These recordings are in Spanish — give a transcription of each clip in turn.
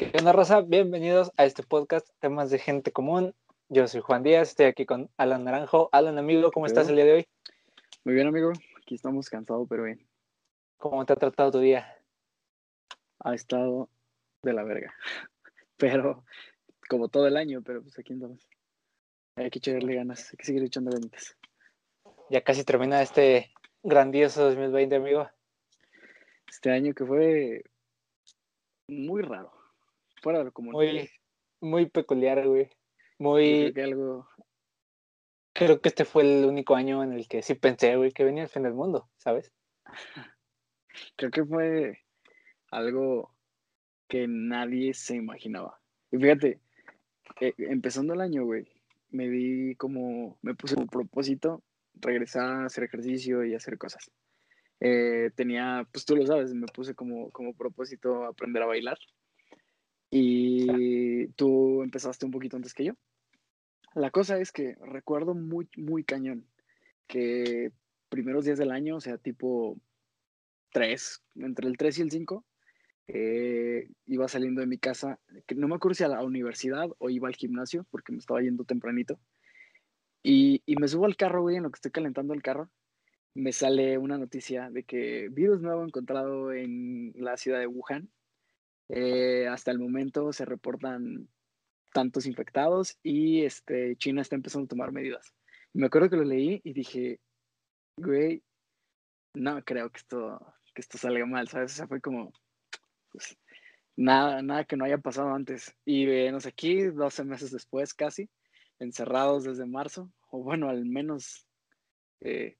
¿Qué onda, Rosa? Bienvenidos a este podcast, temas de gente común. Yo soy Juan Díaz, estoy aquí con Alan Naranjo. Alan, amigo, ¿cómo estás el día de hoy? Muy bien, amigo. Aquí estamos cansados, pero bien. ¿Cómo te ha tratado tu día? Ha estado de la verga. Pero, como todo el año, pero pues aquí andamos. Hay que echarle ganas, hay que seguir echando ganitas. Ya casi termina este grandioso 2020, amigo. Este año que fue muy raro. Fuera de lo común. Muy, muy peculiar, güey. Muy. Creo que algo. Creo que este fue el único año en el que sí pensé, güey, que venía el fin del mundo, ¿sabes? Creo que fue algo que nadie se imaginaba. Y fíjate, eh, empezando el año, güey, me di como, me puse como propósito regresar a hacer ejercicio y hacer cosas. Eh, tenía, pues tú lo sabes, me puse como, como propósito aprender a bailar. Y tú empezaste un poquito antes que yo. La cosa es que recuerdo muy, muy cañón que primeros días del año, o sea, tipo 3, entre el 3 y el 5, eh, iba saliendo de mi casa, que no me acuerdo si a la universidad o iba al gimnasio, porque me estaba yendo tempranito. Y, y me subo al carro, güey, en lo que estoy calentando el carro, me sale una noticia de que virus nuevo encontrado en la ciudad de Wuhan. Eh, hasta el momento se reportan tantos infectados y este, China está empezando a tomar medidas. me acuerdo que lo leí y dije, güey, no creo que esto, que esto salga mal, ¿sabes? O sea, fue como, pues, nada, nada que no haya pasado antes. Y venos aquí, 12 meses después casi, encerrados desde marzo, o bueno, al menos eh,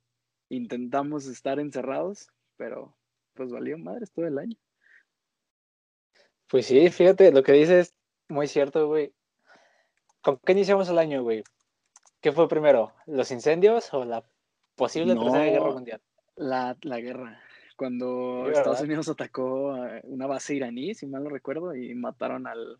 intentamos estar encerrados, pero pues valió madres todo el año. Pues sí, fíjate, lo que dices muy cierto, güey. ¿Con qué iniciamos el año, güey? ¿Qué fue primero? ¿Los incendios o la posible tercera guerra mundial? La, la guerra. Cuando Estados Unidos atacó una base iraní, si mal no recuerdo, y mataron al,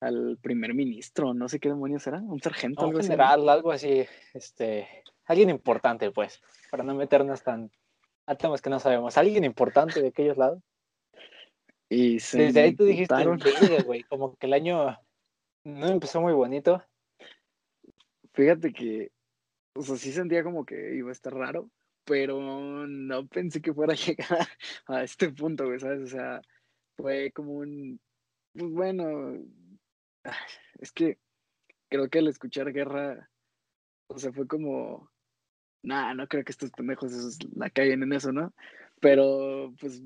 al primer ministro, no sé qué demonios era, un sargento. algo general, así. algo así, este, alguien importante, pues, para no meternos tan a temas que no sabemos. Alguien importante de aquellos lados. Y Desde ahí tú dijiste, güey, como que el año no empezó muy bonito. Fíjate que, o sea, sí sentía como que iba a estar raro, pero no pensé que fuera a llegar a este punto, güey, ¿sabes? O sea, fue como un, pues bueno, es que creo que al escuchar guerra, o sea, fue como, nah, no creo que estos pendejos la caigan en eso, ¿no? Pero, pues,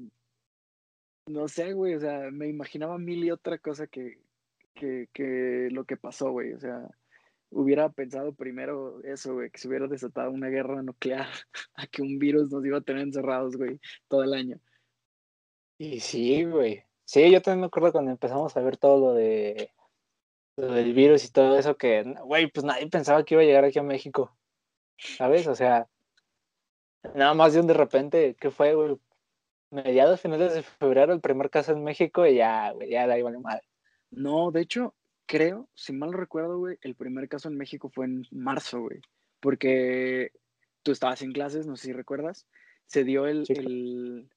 no sé, güey, o sea, me imaginaba mil y otra cosa que, que, que lo que pasó, güey, o sea, hubiera pensado primero eso, güey, que se hubiera desatado una guerra nuclear a que un virus nos iba a tener encerrados, güey, todo el año. Y sí, güey. Sí, yo también me acuerdo cuando empezamos a ver todo lo de lo del virus y todo eso que, güey, pues nadie pensaba que iba a llegar aquí a México. ¿Sabes? O sea, nada más de un de repente, ¿qué fue, güey? Mediados, finales de febrero, el primer caso en México y ya, güey, ya da igual mal. No, de hecho, creo, si mal recuerdo, güey, el primer caso en México fue en marzo, güey. Porque tú estabas en clases, no sé si recuerdas. Se dio el, sí. el,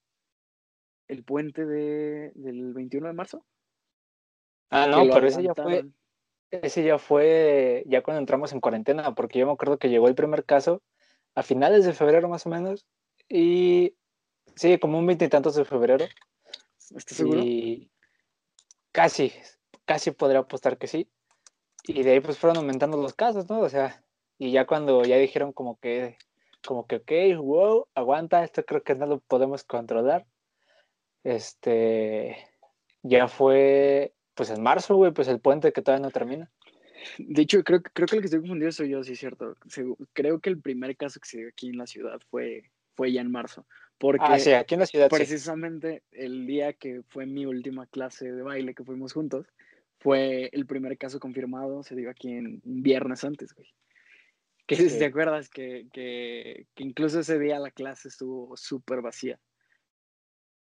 el, puente de, del 21 de marzo. Ah, no, pero ese ya fue. Ese ya fue, ya cuando entramos en cuarentena, porque yo me acuerdo que llegó el primer caso a finales de febrero más o menos. Y sí, como un veintitantos de febrero. ¿Estás seguro? Y casi, casi podría apostar que sí. Y de ahí pues fueron aumentando los casos, ¿no? O sea, y ya cuando ya dijeron como que, como que, ok, wow, aguanta, esto creo que no lo podemos controlar. Este, ya fue, pues en marzo, güey, pues el puente que todavía no termina. De hecho, creo, creo que el que estoy confundido soy yo, sí es cierto. Creo que el primer caso que se dio aquí en la ciudad fue, fue ya en marzo. Porque ah, sí, aquí en la ciudad. Precisamente sí. el día que fue mi última clase de baile que fuimos juntos, fue el primer caso confirmado, se dio aquí en un viernes antes, güey. Que sí. si te acuerdas que, que, que, incluso ese día la clase estuvo súper vacía.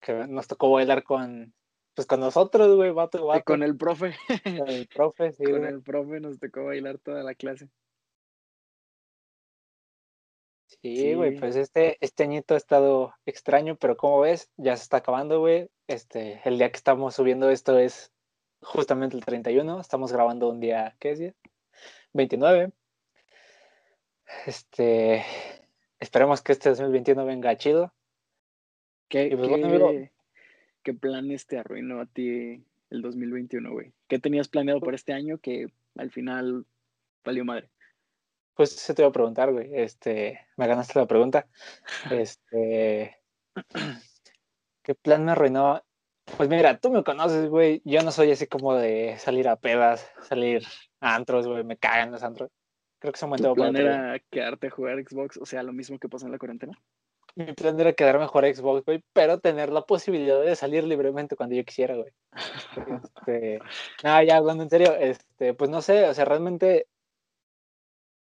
Que nos tocó bailar con, pues con nosotros, güey, vato, vato. Con el profe. Con el profe, sí. con güey. el profe nos tocó bailar toda la clase. Sí, güey, sí. pues este, este añito ha estado extraño, pero como ves, ya se está acabando, güey. Este, el día que estamos subiendo esto es justamente el 31. Estamos grabando un día, ¿qué es día? 29. Este, esperemos que este 2021 venga chido. ¿Qué, pues, qué, bueno, qué planes te arruinó a ti el 2021, güey? ¿Qué tenías planeado para este año que al final valió madre? Pues se te iba a preguntar, güey. Este, me ganaste la pregunta. Este, ¿qué plan me arruinó? Pues mira, tú me conoces, güey. Yo no soy así como de salir a pedas, salir a antros, güey. Me cagan los antros. Creo que se han ¿Tu plan era quedarte a jugar Xbox? O sea, lo mismo que pasó en la cuarentena. Mi plan era quedarme a jugar a Xbox, güey, pero tener la posibilidad de salir libremente cuando yo quisiera, güey. Este, nada, ya hablando en serio, este, pues no sé, o sea, realmente,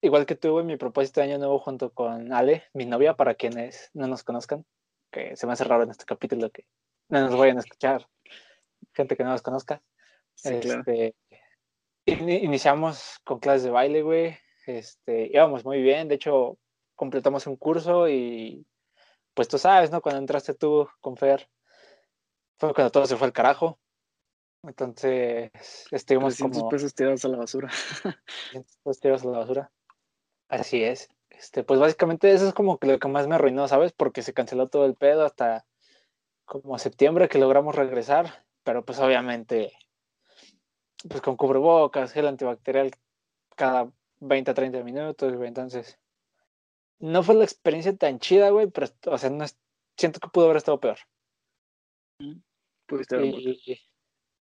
igual que güey, mi propósito de año nuevo junto con Ale, mi novia, para quienes no nos conozcan, que se me hace raro en este capítulo que no nos vayan a escuchar, gente que no nos conozca. Sí, este, ini- iniciamos con clases de baile, güey. Este, íbamos muy bien, de hecho, completamos un curso y pues tú sabes, ¿no? Cuando entraste tú con Fer, fue cuando todo se fue al carajo. Entonces, estuvimos 300 como pesos tirados a la basura. 300 pesos tirados a la basura. Así es. Este, pues básicamente eso es como que lo que más me arruinó, ¿sabes? Porque se canceló todo el pedo hasta como septiembre que logramos regresar, pero pues obviamente, pues con cubrebocas, gel antibacterial cada 20 a 30 minutos, güey. Entonces, no fue la experiencia tan chida, güey, pero, o sea, no es- siento que pudo haber estado peor. Pudiste haber muerto. Y,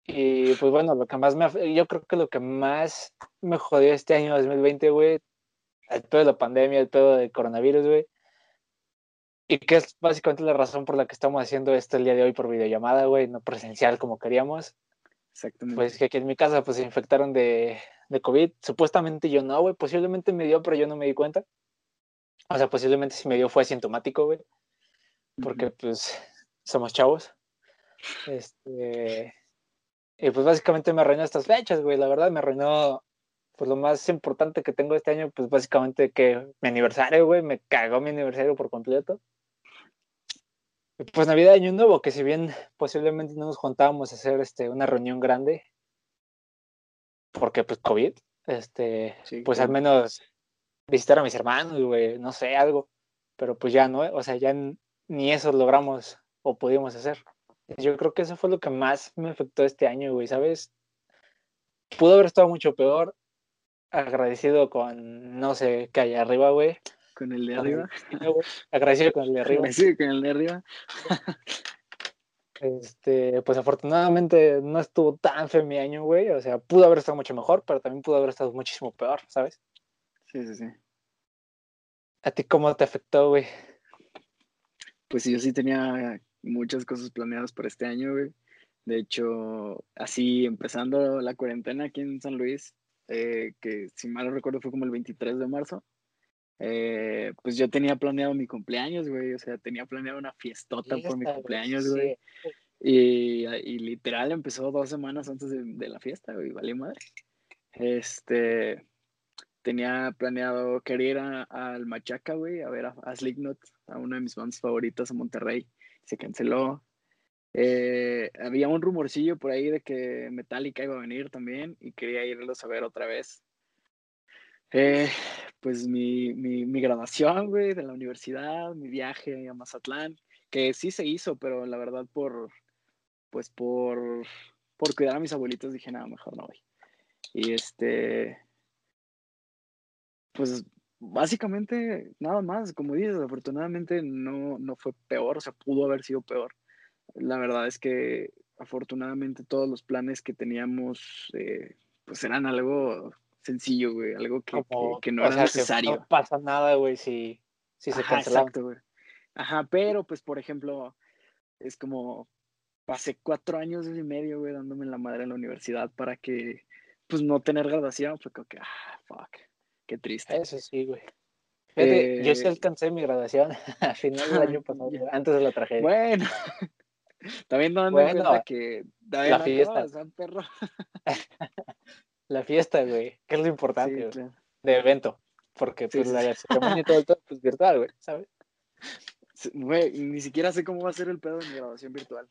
y, pues bueno, lo que más me, yo creo que lo que más me jodió este año 2020, güey, el pedo de la pandemia, el pedo del coronavirus, güey. Y que es básicamente la razón por la que estamos haciendo esto el día de hoy por videollamada, güey, no presencial como queríamos. Exactamente. Pues que aquí en mi casa pues se infectaron de, de COVID. Supuestamente yo no, güey, posiblemente me dio, pero yo no me di cuenta. O sea, posiblemente si me dio fue asintomático, güey porque pues somos chavos. Este, y pues básicamente me arruinó estas fechas, güey. La verdad me arruinó pues lo más importante que tengo este año, pues básicamente que mi aniversario, güey, me cagó mi aniversario por completo. Y, Pues Navidad Año Nuevo, que si bien posiblemente no nos juntábamos a hacer este, una reunión grande, porque pues COVID, este, Sí, pues al menos visitar a mis hermanos, güey, no sé, algo, pero pues ya no, o sea, ya ni eso logramos o pudimos hacer. Yo creo que eso fue lo que más me afectó este año, güey, ¿sabes? Pudo haber estado mucho peor, agradecido con, no sé, qué hay arriba, güey. Con el de arriba. Agradecido con el de arriba. Sí, con el de arriba. Este, pues afortunadamente no estuvo tan feo mi año, güey. O sea, pudo haber estado mucho mejor, pero también pudo haber estado muchísimo peor, ¿sabes? Sí, sí, sí. ¿A ti cómo te afectó, güey? Pues yo sí tenía muchas cosas planeadas para este año, güey. De hecho, así empezando la cuarentena aquí en San Luis, eh, que si mal no recuerdo fue como el 23 de marzo, eh, pues yo tenía planeado mi cumpleaños, güey. O sea, tenía planeado una fiestota por mi Fiesta, güey, cumpleaños, sí. güey. Y, y literal empezó dos semanas antes de, de la fiesta, güey, vale madre. Este, tenía planeado, quería ir al Machaca, güey, a ver a, a Slipknot, a una de mis bandas favoritas a Monterrey. Se canceló. Eh, había un rumorcillo por ahí de que Metallica iba a venir también y quería irlos a ver otra vez. Eh, pues mi, mi, mi graduación, güey, de la universidad, mi viaje a Mazatlán, que sí se hizo, pero la verdad por, pues por, por cuidar a mis abuelitos dije, nada, mejor no voy. Y este, pues básicamente nada más, como dices, afortunadamente no, no fue peor, o sea, pudo haber sido peor. La verdad es que afortunadamente todos los planes que teníamos, eh, pues eran algo sencillo, güey, algo que, que- Como, que no era sea, necesario. no pasa nada, güey, si, si se Ajá, cancelaban. exacto, güey. Ajá, pero pues por ejemplo, es como pasé cuatro años y medio, güey, dándome la madre en la universidad para que, pues no tener graduación, fue como que, ah, fuck, qué triste. Eso sí, güey. Fíjate, yo sí Eh, alcancé mi graduación a final del año pasado, antes de la tragedia. Bueno, también dando en Bueno, cuenta que también la no fiesta. ¿verdad, perro? La fiesta, güey, que es lo importante, Sí, claro. de evento. Porque pues sí, la ceremonia y todo pedo, pues virtual, güey, ¿sabes? Güey, ni siquiera sé cómo va a ser el pedo de mi graduación virtual.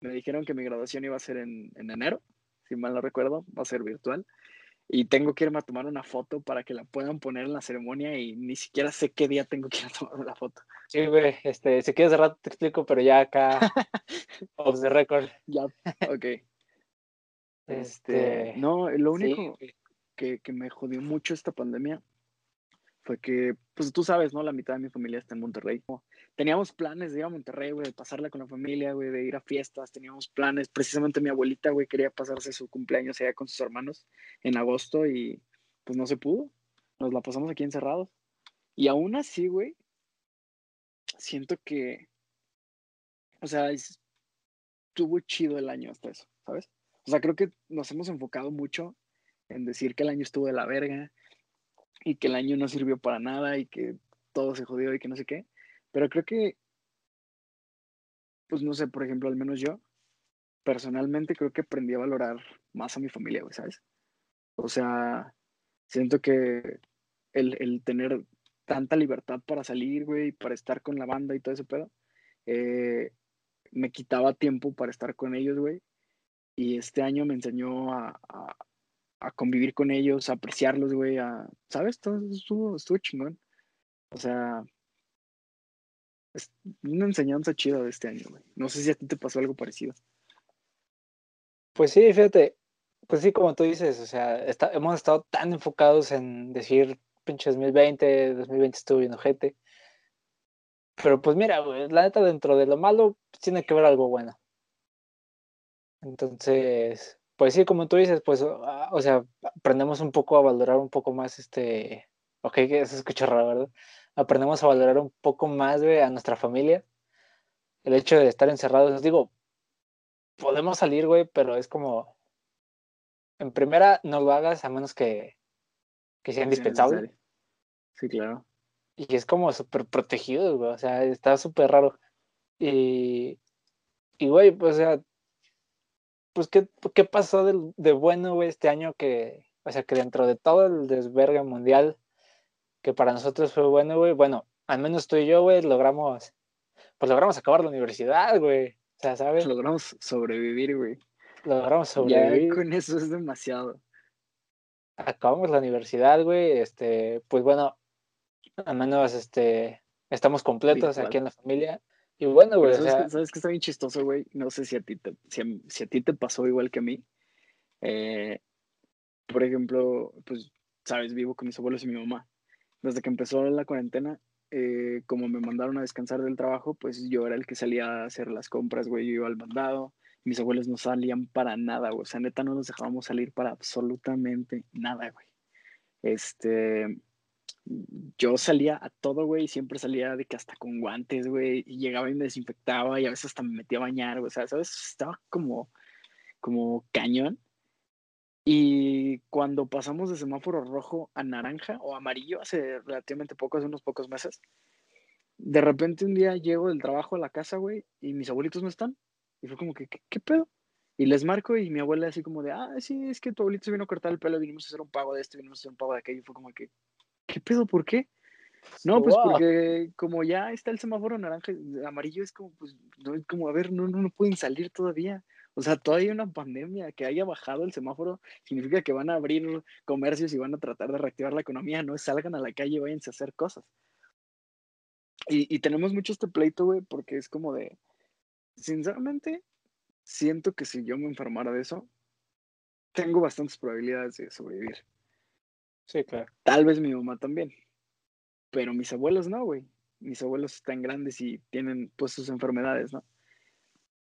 Me dijeron que mi graduación iba a ser en, en enero, si mal no recuerdo, va a ser virtual. Y tengo que irme a tomar una foto para que la puedan poner en la ceremonia y ni siquiera sé qué día tengo que ir a tomar la foto. Sí, güey, este, si quieres de rato te explico, pero ya acá, off the record. Ya, ok. Este, Este, no, lo sí, único güey. que, que me jodió mucho esta pandemia fue que, pues tú sabes, ¿no? La mitad de mi familia está en Monterrey. Teníamos planes de ir a Monterrey, güey, de pasarla con la familia, güey, de ir a fiestas, teníamos planes. Precisamente mi abuelita, güey, quería pasarse su cumpleaños allá con sus hermanos en agosto y pues no se pudo. Nos la pasamos aquí encerrados. Y aún así, güey, siento que, o sea, es- estuvo chido el año hasta eso, ¿sabes? O sea, creo que nos hemos enfocado mucho en decir que el año estuvo de la verga y que el año no sirvió para nada y que todo se jodió y que no sé qué. Pero creo que, pues no sé, por ejemplo, al menos yo, personalmente creo que aprendí a valorar más a mi familia, güey, ¿sabes? O sea, siento que el, el tener tanta libertad para salir, güey, para estar con la banda y todo ese pedo, eh, me quitaba tiempo para estar con ellos, güey. Y este año me enseñó a, a- a convivir con ellos, a apreciarlos, güey, ¿sabes? Todo estuvo, estuvo chingón. O sea, es una enseñanza chida de este año, güey. No sé si a ti te pasó algo parecido. Pues sí, fíjate, pues sí, como tú dices, o sea, hemos estado tan enfocados en decir pinche 2020, 2020 estuvo bien ojete. Pero pues mira, güey, la neta, dentro de lo malo, pues, tiene que ver algo bueno. Entonces, pues sí, como tú dices, pues, ah, o sea, aprendemos un poco a valorar un poco más este, ok, que se escucha raro, ¿verdad? Aprendemos a valorar un poco más, güey, a nuestra familia. El hecho de estar encerrados, digo, podemos salir, güey, pero es como, en primera, no lo hagas a menos que, que sea Sí, indispensable. Sí, claro. Y es como súper protegido, güey. O sea, está súper raro. Y, y, güey, pues, o sea, pues, ¿qué, qué pasó de, bueno, güey, este año que, o sea, que dentro de todo el desvergue mundial, que para nosotros fue bueno, güey, bueno, al menos tú y yo, güey, logramos, pues logramos acabar la universidad, güey. O sea, ¿sabes? Logramos sobrevivir, güey. Logramos Ya sobrevivir. con eso es demasiado. acabamos la universidad, güey, este, pues bueno, al menos este, estamos completos Virtual. aquí en la familia. Y bueno, güey, o ¿sabes, sea, qué- ¿Sabes qué está bien chistoso, güey? No sé si a ti te, si a, si a ti te pasó igual que a mí. Eh, por ejemplo, pues, sabes, vivo con mis abuelos y mi mamá. Desde que empezó la cuarentena, eh, como me mandaron a descansar del trabajo, pues yo era el que salía a hacer las compras, güey. Yo iba al mandado. Mis abuelos no salían para nada, güey. O sea, neta, no nos dejábamos salir para absolutamente nada, güey. Este, yo salía a todo, güey, siempre salía de que hasta con guantes, güey, y llegaba y me desinfectaba y a veces hasta me metía a bañar, güey, o sea, ¿sabes? Estaba como, como cañón. Y cuando pasamos de semáforo rojo a naranja o amarillo, hace relativamente poco, hace unos pocos meses, de repente un día llego del trabajo a la casa, güey, y mis abuelitos no están. Y fue como que, ¿qué, qué pedo? Y les marco y mi abuela así como de, ah, sí, es que tu abuelito se vino a cortar el pelo, vinimos a hacer un pago de esto, vinimos a hacer un pago de aquello. Y fue como que, ¿qué pedo? ¿Por qué? No, pues wow, porque como ya está el semáforo naranja, amarillo es como, pues, no es como, a ver, no, no, no pueden salir todavía. O sea, todavía hay una pandemia, que haya bajado el semáforo, significa que van a abrir comercios y van a tratar de reactivar la economía, no salgan a la calle y váyanse a hacer cosas. Y, y tenemos mucho este pleito, güey, porque es como de, sinceramente, siento que si yo me enfermara de eso, tengo bastantes probabilidades de sobrevivir. Sí, claro. Tal vez mi mamá también. Pero mis abuelos no, güey. Mis abuelos están grandes y tienen pues sus enfermedades, ¿no?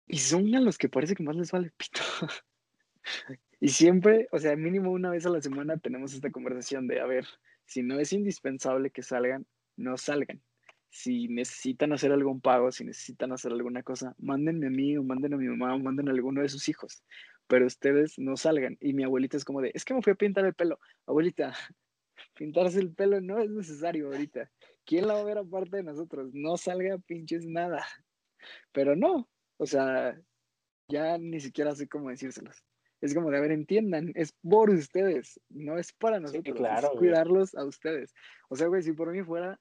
Y son a los que parece que más les vale pito. y siempre, o sea, mínimo una vez a la semana tenemos esta conversación de, a ver, si no es indispensable que salgan, no salgan. Si necesitan hacer algún pago, si necesitan hacer alguna cosa, mándenme a mí o manden a mi mamá o manden a alguno de sus hijos. Pero ustedes no salgan. Y mi abuelita es como de, es que me fui a pintar el pelo. Abuelita, pintarse el pelo no es necesario ahorita. ¿Quién la va a ver aparte de nosotros? No salga pinches nada. Pero no, o sea, ya ni siquiera sé cómo decírselos. Es como de, a ver, entiendan, es por ustedes, no es para Sí, nosotros, claro, es güey. cuidarlos a ustedes. O sea, güey, si por mí fuera,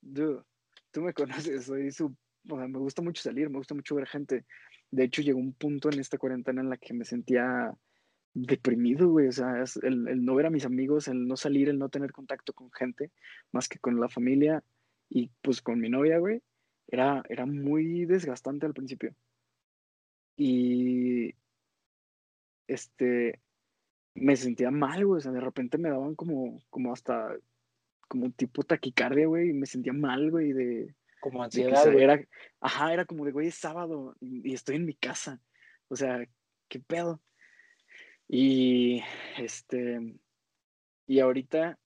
dude, tú me conoces, soy su, o sea, me gusta mucho salir, me gusta mucho ver gente. De hecho, llegó un punto en esta cuarentena en la que me sentía deprimido, güey. O sea, el, no ver a mis amigos, el no salir, el no tener contacto con gente, más que con la familia y pues con mi novia, güey, era, era muy desgastante al principio. Y este, me sentía mal, güey. O sea, de repente me daban como, como hasta, como un tipo taquicardia, güey, y me sentía mal, güey, de... Como ansiedad, güey. Era, ajá, era como de, güey, es sábado y, y estoy en mi casa. O sea, ¿qué pedo? Y este, y ahorita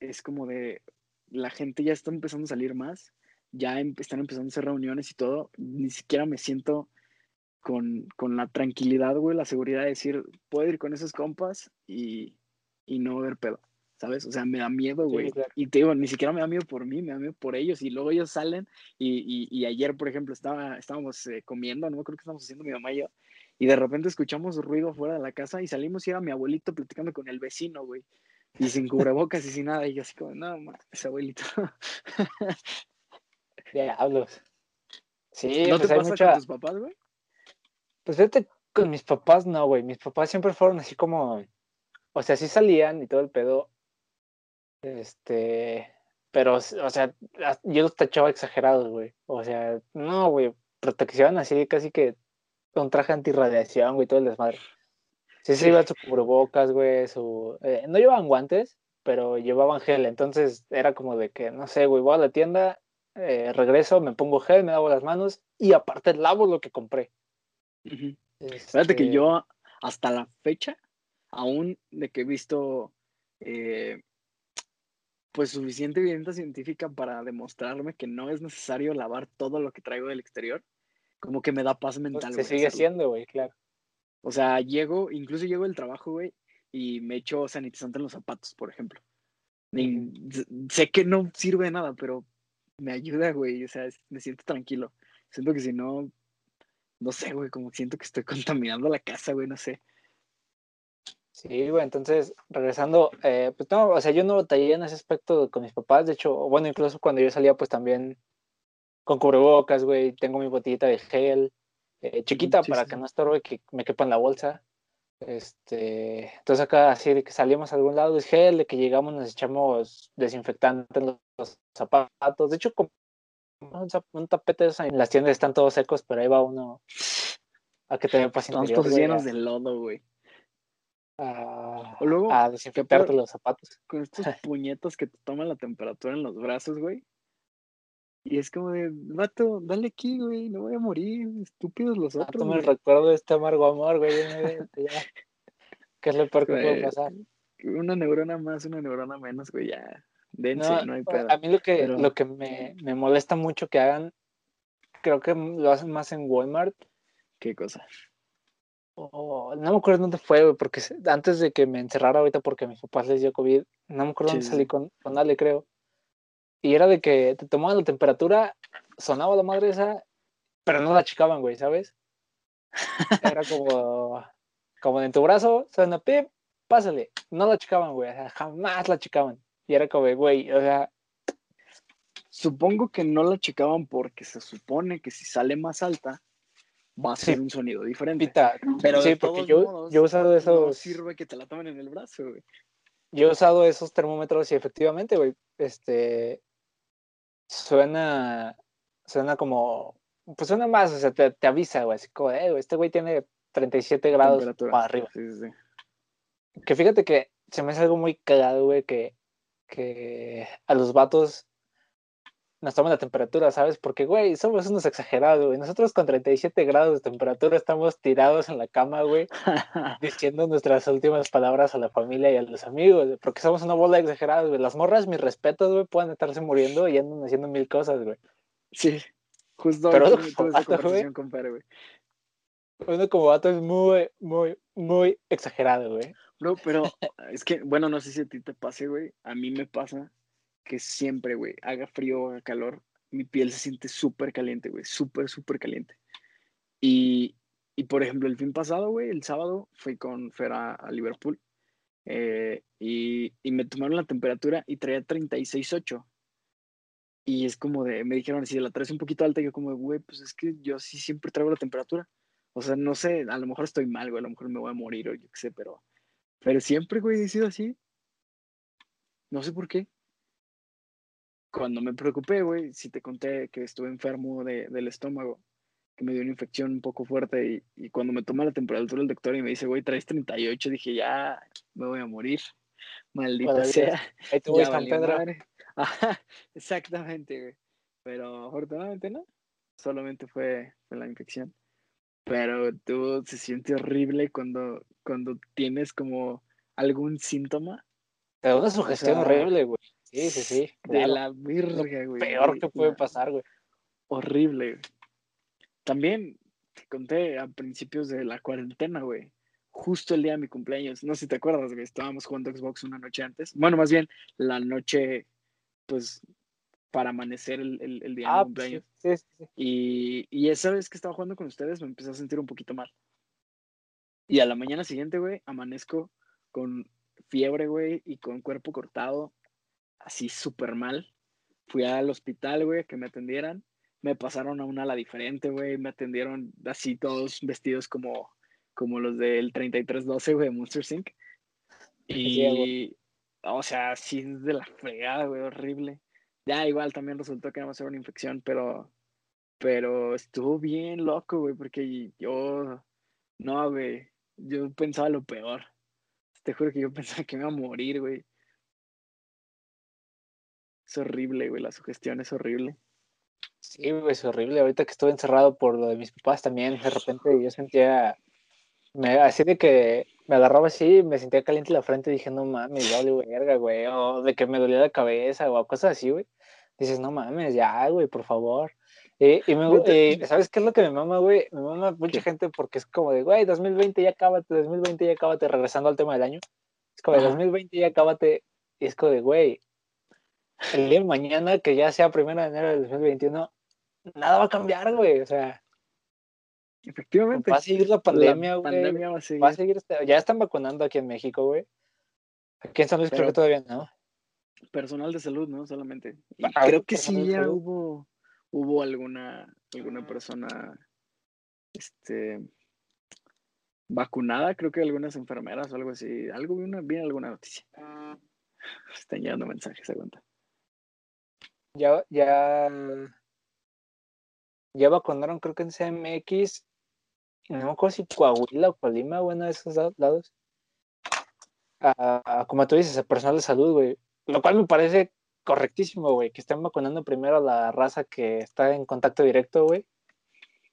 es como de, la gente ya está empezando a salir más, ya em, están empezando a hacer reuniones y todo, ni siquiera me siento con, con la tranquilidad, güey, la seguridad de decir, puedo ir con esos compas y, y no ver pedo. ¿Sabes? O sea, me da miedo, güey. Y te digo, ni siquiera me da miedo por mí, me da miedo por ellos. Y luego ellos salen y, y, y ayer, por ejemplo, estaba, estábamos eh, comiendo, no creo que estábamos haciendo mi mamá y yo, y de repente escuchamos ruido fuera de la casa y salimos y era mi abuelito platicando con el vecino, güey. Y sin cubrebocas y sin nada. Y yo así como, no, ese abuelito. Diablos. Sí, ¿No pues te pasa con tus papás, güey? Pues fíjate, con mis papás no, güey. Mis papás siempre fueron así como, o sea, sí salían y todo el pedo. Este, pero, o sea, yo los tachaba exagerados, güey. O sea, no, güey, protección así casi que un traje antirradiación, güey, todo el desmadre. Sí, sí, iba su cubrebocas, güey, su... Eh, no llevaban guantes, pero llevaban gel, entonces era como de que, no sé, güey, voy a la tienda, eh, regreso, me pongo gel, me lavo las manos y aparte lavo lo que compré. Fíjate que este yo hasta la fecha, aún de que he visto eh, pues suficiente evidencia científica para demostrarme que no es necesario lavar todo lo que traigo del exterior, como que me da paz pues, mental. Se sigue haciendo, güey, claro. O sea, llego, incluso llego del trabajo, güey, y me echo sanitizante en los zapatos, por ejemplo. sé que no sirve de nada, pero me ayuda, güey. O sea, me siento tranquilo. Siento que si no, no sé, güey, como siento que estoy contaminando la casa, güey, no sé. Sí, güey, entonces, regresando, eh, pues no, o sea, yo no batallé en ese aspecto con mis papás, de hecho, bueno, incluso cuando yo salía, pues también con cubrebocas, güey, tengo mi botellita de gel, eh, chiquita para que no estorbe, que me quepa en la bolsa. Este, entonces acá así de que salimos a algún lado es gel, de que llegamos nos echamos desinfectante en los, zapatos. De hecho, como un, tapete en las tiendas están todos secos, pero ahí va uno a que te paz Estamos todos llenos de lodo, güey. A, luego, a desinfectarte los zapatos. Con estos puñetos que te toman la temperatura en los brazos, güey. Y es como de, vato, dale aquí, güey, no voy a morir, estúpidos los ah, otros. No me recuerdo de este amargo amor, güey. ¿Qué es lo peor que puede pasar? Una neurona más, una neurona menos, güey, ya. Dense, no, hay pedo. A mí lo que, lo que me, me molesta mucho que hagan, creo que lo hacen más en Walmart. ¿Qué cosa? Oh, no me acuerdo dónde fue, güey, porque antes de que me encerrara ahorita porque a mis papás les dio COVID, no me acuerdo dónde salí con, con Ale, creo. Y era de que te tomaban la temperatura, sonaba la madre esa, pero no la achicaban, güey, ¿sabes? Era como, como en tu brazo, suena pip, pásale. No la achicaban, güey, o sea, jamás la achicaban. Y era como, güey, o sea. Supongo que no la achicaban porque se supone que si sale más alta, va a ser un sonido diferente. pero sí, porque yo, yo he usado esos. No sirve que te la tomen en el brazo, güey. Yo he usado esos termómetros y efectivamente, güey, este, suena, suena como, pues suena más, o sea, te, te avisa, güey, así como, eh, este güey tiene 37 grados para arriba. Sí, sí, Que fíjate que se me hace algo muy cagado, güey, que, que a los vatos nos toman la temperatura, ¿sabes? Porque, güey, somos unos exagerados, güey. Nosotros con 37 grados de temperatura estamos tirados en la cama, güey, diciendo nuestras últimas palabras a la familia y a los amigos, porque somos una bola de exagerados, güey. Las morras, mis respetos, güey, pueden estarse muriendo y andan haciendo mil cosas, güey. Sí, justo Pero uno como vato, güey, uno como vato es muy, muy, muy exagerado, güey. No, pero es que, bueno, no sé si a ti te pase, güey. A mí me pasa que siempre, güey, haga frío o haga calor, mi piel se siente súper caliente, güey, súper, súper caliente. Y, y, por ejemplo, el fin pasado, güey, el sábado, fui con Fer a, Liverpool eh, y, y, me tomaron la temperatura y traía 36.8. Y es como de, me dijeron, si la traes un poquito alta, yo como, güey, pues es que yo sí siempre traigo la temperatura. O sea, no sé, a lo mejor estoy mal, güey, a lo mejor me voy a morir o yo qué sé, pero, pero siempre, güey, he sido así. No sé por qué. Cuando me preocupé, güey, si te conté que estuve enfermo de, del estómago, que me dio una infección un poco fuerte y, y cuando me toma la temperatura el doctor y me dice, güey, traes 38, dije, ya, me voy a morir. Maldita sea. Ahí te voy, San Pedro. Ajá, exactamente, güey. Pero afortunadamente no. Solamente fue, fue la infección. Pero tú se siente horrible cuando, cuando tienes como algún síntoma Te da una sugestión sea, horrible, güey. Sí, sí, sí. de la virga, güey. Peor que puede pasar, güey. Horrible. güey. También te conté a principios de la cuarentena, güey. Justo el día de mi cumpleaños. No sé si te acuerdas, güey. Estábamos jugando Xbox una noche antes. Bueno, más bien la noche, pues, para amanecer el, el- el día de mi Ah, cumpleaños. sí, sí, sí. Y, y esa vez que estaba jugando con ustedes me empecé a sentir un poquito mal. Y a la mañana siguiente, güey, amanezco con fiebre, güey, y con cuerpo cortado, así súper mal. Fui al hospital, güey, a que me atendieran. Me pasaron a una ala diferente, güey. Me atendieron así todos vestidos como, como los del 3312, güey, de Monster Inc. Sí, a Y, o sea, así de la fregada, güey, horrible. Ya igual también resultó que era más era una infección, pero, pero estuvo bien loco, güey, porque yo, no, güey, yo pensaba lo peor. Te juro que yo pensaba que me iba a morir, güey. Es horrible, güey, la sugestión es horrible. Sí, güey, es horrible. Ahorita que estuve encerrado por lo de mis papás también, de repente yo sentía, me, así de que me agarraba así, me sentía caliente la frente y dije, no mames, ya vale verga, güey, o de que me dolía la cabeza o cosas así, güey. Dices, no mames, ya, güey, por favor. Y, y me, y, ¿sabes qué es lo que me mama, güey? Me mama mucha gente porque es como de, güey, 2020 ya cábate, 2020 ya cábate, regresando al tema del año. Es como de, Ajá. 2020 ya cábate, y es como de, güey, el día de mañana, que ya sea primero de enero del 2021, nada va a cambiar, güey. O sea, Efectivamente. va a seguir la pandemia, la güey. pandemia va a seguir. Va a seguir, este- ya están vacunando aquí en México, güey. Aquí en San Luis creo Pero- que todavía no. Personal de salud, ¿no? Solamente. Y Ah, creo que sí ya salud. hubo, hubo alguna, alguna persona, este, vacunada, creo que algunas enfermeras o algo así. Algo, vi una, vi alguna noticia. Están llegando mensajes, aguanta. Ya, ya, ya vacunaron, creo que en CMX, no me acuerdo si Coahuila o Colima, bueno, de esos la- lados. A- a- como tú dices, a personal de salud, güey. Lo cual me parece correctísimo, güey, que estén vacunando primero a la raza que está en contacto directo, güey.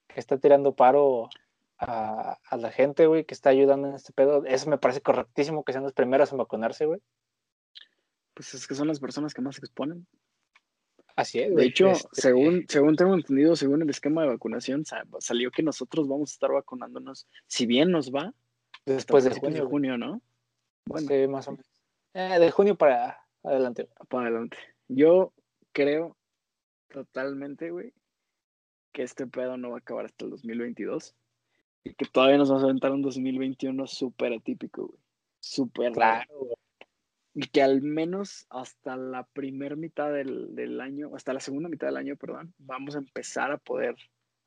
Que está tirando paro a, a la gente, güey, que está ayudando en este pedo. Eso me parece correctísimo que sean los primeros en vacunarse, güey. Pues es que son las personas que más se exponen. Así es, De güey. hecho, Este, según, según tengo entendido, según el esquema de vacunación, sa- salió que nosotros vamos a estar vacunándonos, si bien nos va, después de junio, junio, ¿no? Bueno, Sí, más o menos. Eh, de junio para adelante. para adelante. Yo creo totalmente, güey, que este pedo no va a acabar hasta el 2022 y que todavía nos vamos a aventar un 2021 súper atípico, güey. Súper raro. Claro. Y que al menos hasta la primer mitad del, del año, hasta la segunda mitad del año, perdón, vamos a empezar a poder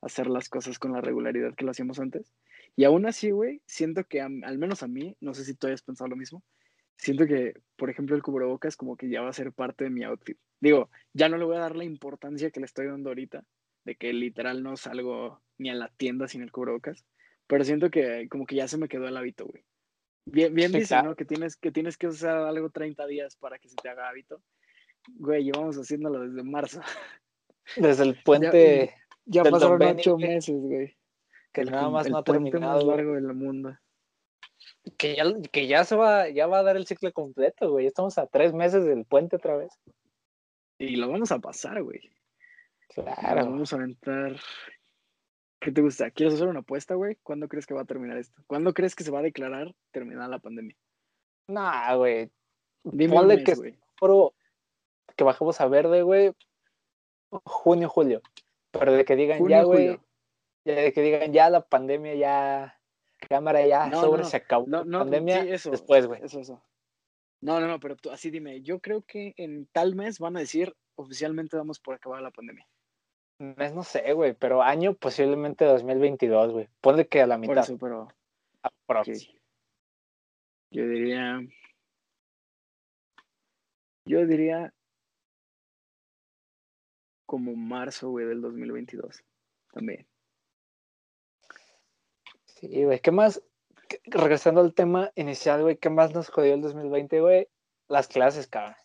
hacer las cosas con la regularidad que lo hacíamos antes. Y aún así, güey, siento que al menos a mí, no sé si tú hayas pensado lo mismo, siento que, por ejemplo, el cubrebocas como que ya va a ser parte de mi outfit. Digo, ya no le voy a dar la importancia que le estoy dando ahorita, de que literal no salgo ni a la tienda sin el cubrebocas, pero siento que como que ya se me quedó el hábito, güey. Bien, bien claro. ¿no? Que tienes, que tienes que usar algo 30 días para que se te haga hábito. Güey, llevamos haciéndolo desde marzo. Desde el puente Ya pasaron ocho meses, güey. que El nada más el no ha terminado. más largo del mundo. Que ya, que ya se va, ya va a dar el ciclo completo, güey. Estamos a tres meses del puente otra vez. Y lo vamos a pasar, güey. Claro. vamos a aventar. ¿Qué te gusta? ¿Quieres hacer una apuesta, güey? ¿Cuándo crees que va a terminar esto? ¿Cuándo crees que se va a declarar terminada la pandemia? Nah, güey. Dime un Ponle mes, que bajemos a verde, güey. Junio, julio. Pero de que digan Junio, ya, güey. Ya de que digan ya la pandemia, ya. Cámara, ya, No, sobre, no, se acabó No, la no, pandemia. sí, eso. después, güey. Eso, eso. No, no, no, pero tú así dime. Yo creo que en tal mes van a decir oficialmente damos por acabada la pandemia. Mes no sé, güey, pero año posiblemente 2022, güey. Ponle que a la mitad. Por eso, pero. Yo diría. Yo diría. Como marzo, güey, del 2022. También. Sí, güey. ¿Qué más? Regresando al tema inicial, güey, ¿qué más nos jodió el 2020, güey? Las clases, cabrón.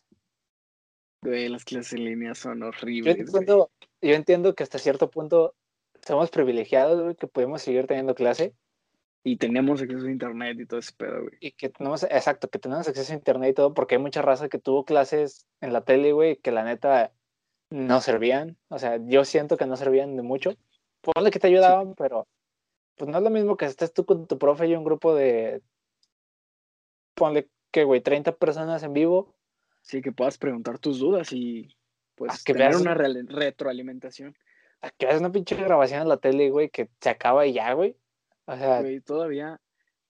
Güey, las clases en línea son Yo horribles. güey. Yo entiendo que hasta cierto punto somos privilegiados, güey, que podemos seguir teniendo clase Y tenemos acceso a internet y todo ese pedo, güey. y que tenemos, exacto, que tenemos acceso a internet y todo, porque hay mucha raza que tuvo clases en la tele, güey, que la neta no servían. O sea, yo siento que no servían de mucho. Ponle que te ayudaban, pero pues no es lo mismo que estés tú con tu profe y un grupo de, ponle que, güey, 30 personas en vivo. Sí, que puedas preguntar tus dudas y pues que tener veas- una retroalimentación. a Que haces una pinche grabación en la tele, güey, que se acaba y ya, güey. O sea, Güey, todavía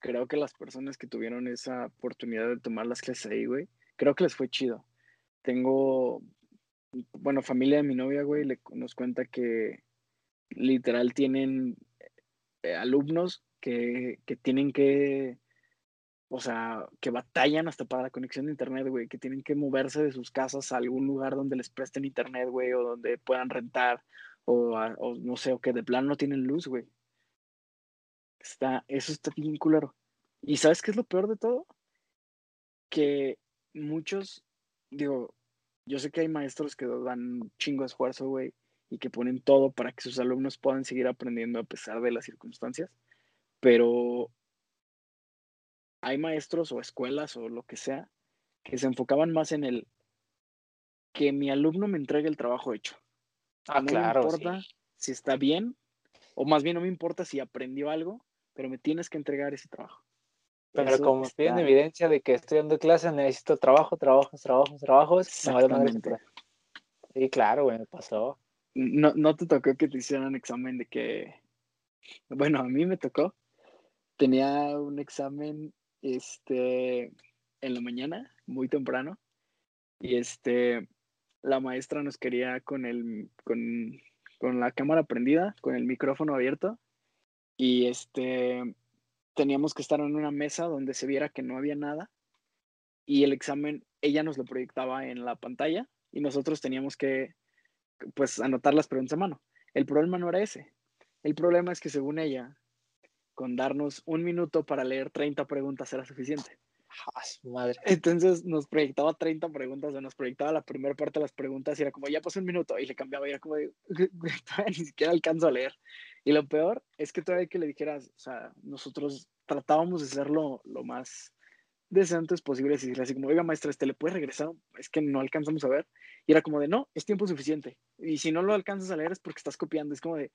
creo que las personas que tuvieron esa oportunidad de tomar las clases ahí, güey, creo que les fue chido. Tengo, bueno, familia de mi novia, güey, le, nos cuenta que literal tienen eh, alumnos que, que tienen que, o sea, que batallan hasta para la conexión de internet, güey, que tienen que moverse de sus casas a algún lugar donde les presten internet, güey, o donde puedan rentar, o, no sé, o que de plano no tienen luz, güey. Está, eso está bien culero. ¿Y sabes qué es lo peor de todo? Que muchos, digo, yo sé que hay maestros que dan un chingo de esfuerzo, güey, y que ponen todo para que sus alumnos puedan seguir aprendiendo a pesar de las circunstancias, pero hay maestros o escuelas o lo que sea que se enfocaban más en el que mi alumno me entregue el trabajo hecho. ah, no claro. me sí. importa si está bien, o más bien no me importa si aprendió algo, pero me tienes que entregar ese trabajo. Pero Eso como piden está- evidencia de que estoy dando clases, necesito trabajo, trabajos, trabajos, trabajos. tra- Sí, claro, güey, me pasó. No, no te tocó que te hicieran examen de que, bueno, a mí me tocó. Tenía un examen, este, en la mañana, muy temprano, y este, la maestra nos quería con el, con, con la cámara prendida, con el micrófono abierto, y este, teníamos que estar en una mesa donde se viera que no había nada, y el examen, ella nos lo proyectaba en la pantalla, y nosotros teníamos que pues anotar las preguntas a mano. El problema no era ese. El problema es que según ella, con darnos un minuto para leer 30 preguntas era suficiente. Ah, su madre. Entonces nos proyectaba 30 preguntas o nos proyectaba la primera parte de las preguntas y era como, ya pasó un minuto y le cambiaba y era como, de, "Güey, todavía ni siquiera alcanzo a leer. Y lo peor es que todavía que le dijeras, o sea, nosotros tratábamos de ser lo, más decentes posibles y decirle así como, oiga maestra, este le puede regresar, es que no alcanzamos a ver. Y era como de, no, es tiempo suficiente. Y si no lo alcanzas a leer es porque estás copiando. Es como de,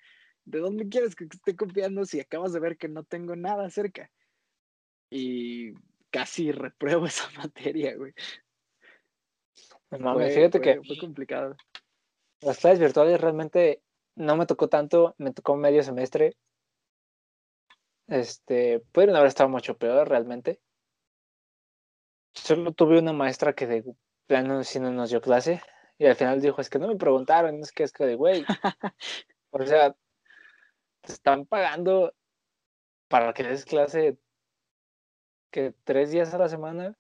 ¿de dónde quieres que esté copiando si acabas de ver que no tengo nada cerca? Y casi repruebo esa materia, güey. No Fue- fíjate fue- que Fue complicado. las clases virtuales realmente no me tocó tanto, me tocó medio semestre. Este, pudieron haber estado mucho peor realmente. Solo tuve una maestra que de plano sí no nos dio clase y al final dijo, es que no me preguntaron, es que es que de güey. o sea, te están pagando para que des clase que tres días a la semana,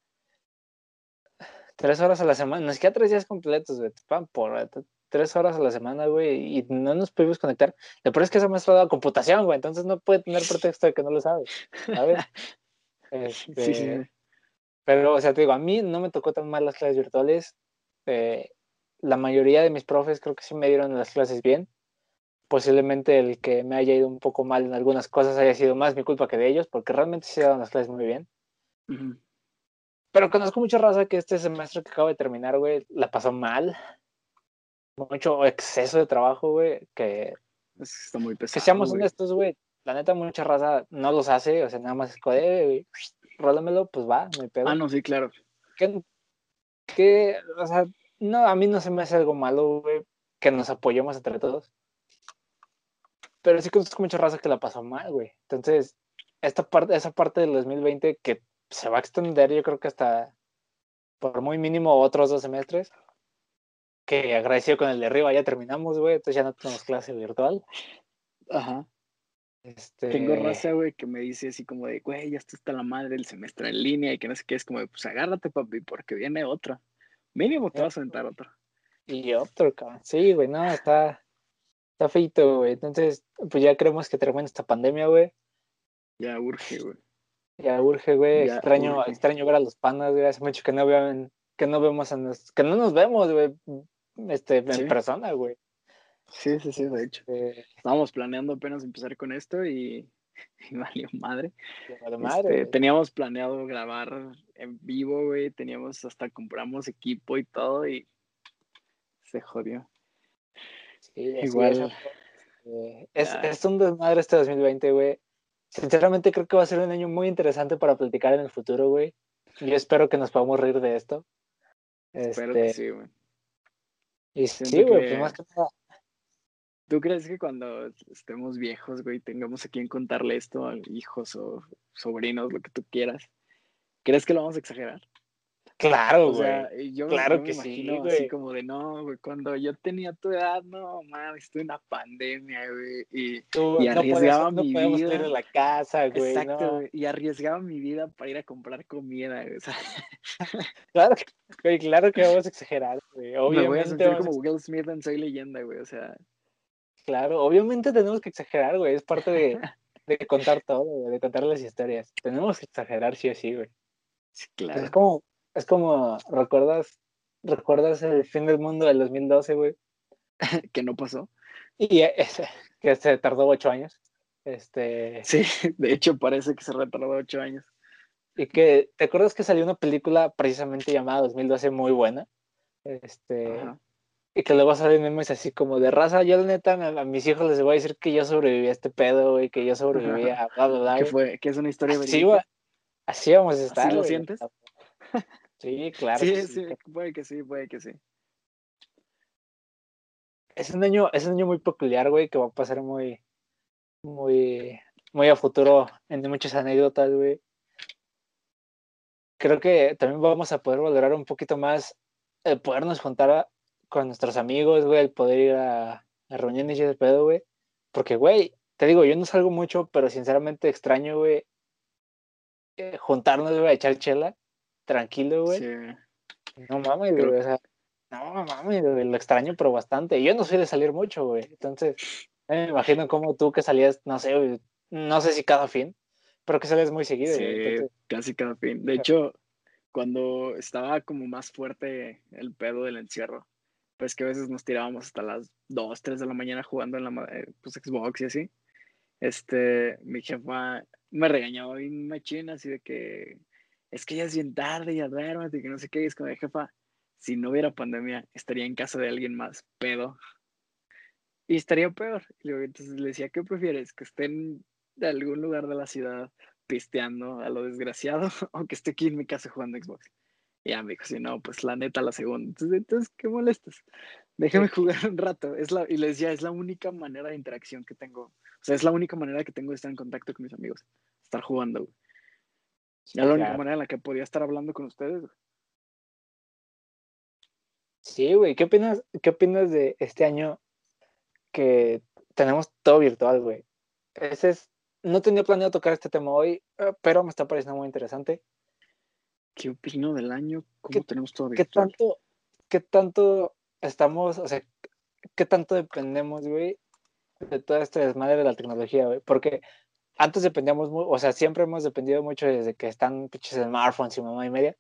tres horas a la semana, no es que tres días completos, güey, te pagan por tres horas a la semana, güey, y no nos pudimos conectar. Lo peor es que esa maestra da computación, güey, entonces no puede tener pretexto de que no lo sabe, ¿sabes? Sí, Este, sí. Pero, o sea, te digo, a mí no me tocó tan mal las clases virtuales. eh, la mayoría de mis profes creo que sí me dieron las clases bien. Posiblemente el que me haya ido un poco mal en algunas cosas haya sido más mi culpa que de ellos, porque realmente sí daban las clases muy bien. Ujú. Pero conozco mucha raza que este semestre que acabo de terminar, güey, la pasó mal. Mucho exceso de trabajo, güey, que, Es que está muy pesado. que seamos güey. honestos, güey. La neta, mucha raza no los hace, o sea, nada más es como de, "Eh, güey, rólamelo, pues va, hay pedo. Ah, no, sí, claro. que, que, o sea, no, a mí no se me hace algo malo, güey, que nos apoyemos entre todos. Pero sí conozco mucha raza que la pasó mal, güey. Entonces, esta parte, esa parte del 2020 que se va a extender, yo creo que hasta por muy mínimo otros dos semestres, que agradecido con el de arriba, ya terminamos, güey, entonces ya no tenemos clase virtual. Ajá. Este... Tengo raza, güey, que me dice así como de, güey, ya está la madre del semestre en línea y que no sé qué, es como de, pues agárrate, papi, porque viene otra. Mínimo te vas a sentar otro. Y otro, cabrón. Sí, güey, no, está, está feito, güey. Entonces, pues ya creemos que termina esta pandemia, güey. Ya urge, güey. Ya urge, güey. Extraño, extraño ver a los panas, güey. Hace mucho que no vean, que no vemos a nos, que no nos vemos, güey, este, en persona, güey. Sí, sí, sí, de hecho. Eh, Estábamos planeando apenas empezar con esto y, y valió madre. madre este, teníamos planeado grabar en vivo, güey. Teníamos hasta compramos equipo y todo y se jodió. Sí, Igual. Eh, es, es, un desmadre este 2020, güey. Sinceramente creo que va a ser un año muy interesante para platicar en el futuro, güey. Yo espero que nos podamos reír de esto. Espero que este, sí, güey. Y sí, güey, pues más que nada. ¿Tú crees que cuando estemos viejos, güey, tengamos a quien contarle esto a hijos o sobrinos, lo que tú quieras? ¿Crees que lo vamos a exagerar? Claro, güey. yo, claro que sí, güey. Así como de, no, güey, cuando yo tenía tu edad, no, man, estuve en una pandemia, güey. Y, y arriesgaba mi no vida. ir a la casa, güey. Exacto, güey. Y arriesgaba mi vida para ir a comprar comida, güey. O sea. claro, güey, claro que vamos a exagerar, güey. Obviamente. Me voy a sentir como Will Smith en Soy Leyenda, güey. O sea. Claro, obviamente tenemos que exagerar, güey. Es parte de, de contar todo, de contar las historias. Tenemos que exagerar sí o sí, güey. Claro. Es como, es como, ¿recuerdas, ¿recuerdas el fin del mundo del 2012, güey? que no pasó. Y que se tardó ocho años. Este... Sí, de hecho parece que se retardó ocho años. Y que, ¿te acuerdas que salió una película precisamente llamada 2012 muy buena? Este... Y que luego salen memes así como de raza, yo la neta a, mis hijos les voy a decir que yo sobreviví a este pedo, güey, que yo sobreviví a bla, bla, bla. Que fue, que es una historia así, así vamos a estar. ¿Así lo sientes? Sí, claro. Sí, sí, puede que sí, puede que sí. Es un año, es un año muy peculiar, güey, que va a pasar muy, muy, muy a futuro en muchas anécdotas, güey. Creo que también vamos a poder valorar un poquito más el podernos juntar con nuestros amigos, güey, el poder ir a, a reuniones y ese pedo, güey. Porque, güey, te digo, yo no salgo mucho, pero sinceramente extraño, güey, eh, juntarnos, güey, a echar chela tranquilo, güey. No mames, güey, o sea, no mames, lo extraño, pero bastante. Yo no soy de salir mucho, güey. Entonces, me imagino como tú que salías, no sé, no sé si cada fin, pero que sales muy seguido. Sí, casi cada fin. De hecho, cuando estaba como más fuerte el pedo del encierro, pues que a veces nos tirábamos hasta las 2, 3 de la mañana jugando en la eh, pues, Xbox y así. Este, mi jefa me regañó y me china así de que es que ya es bien tarde, ya duérmate, que no sé qué, y es como de jefa, si no hubiera pandemia, estaría en casa de alguien más, pedo. Y estaría peor. Y entonces le decía, ¿qué prefieres? ¿Que estén de algún lugar de la ciudad pisteando a lo desgraciado o que esté aquí en mi casa jugando Xbox? Y ya me dijo, si no, pues la neta la segunda. Entonces, entonces ¿qué molestas? Déjame jugar un rato. Es la, y le decía, es la única manera de interacción que tengo. O sea, es la única manera que tengo de estar en contacto con mis amigos. Estar jugando. Ya la única manera en la que podía estar hablando con ustedes. Sí, güey. ¿Qué opinas, ¿Qué opinas de este año que tenemos todo virtual, güey? Ese es, no tenía planeado tocar este tema hoy, eh, pero me está pareciendo muy interesante. ¿Qué opino del año? ¿Cómo tenemos todo virtual? ¿Qué tanto, qué tanto estamos, o sea, qué tanto dependemos, güey, de toda esta desmadre de la tecnología, güey? Porque antes dependíamos, o sea, siempre hemos dependido mucho desde que están pinches smartphones y mamá y media.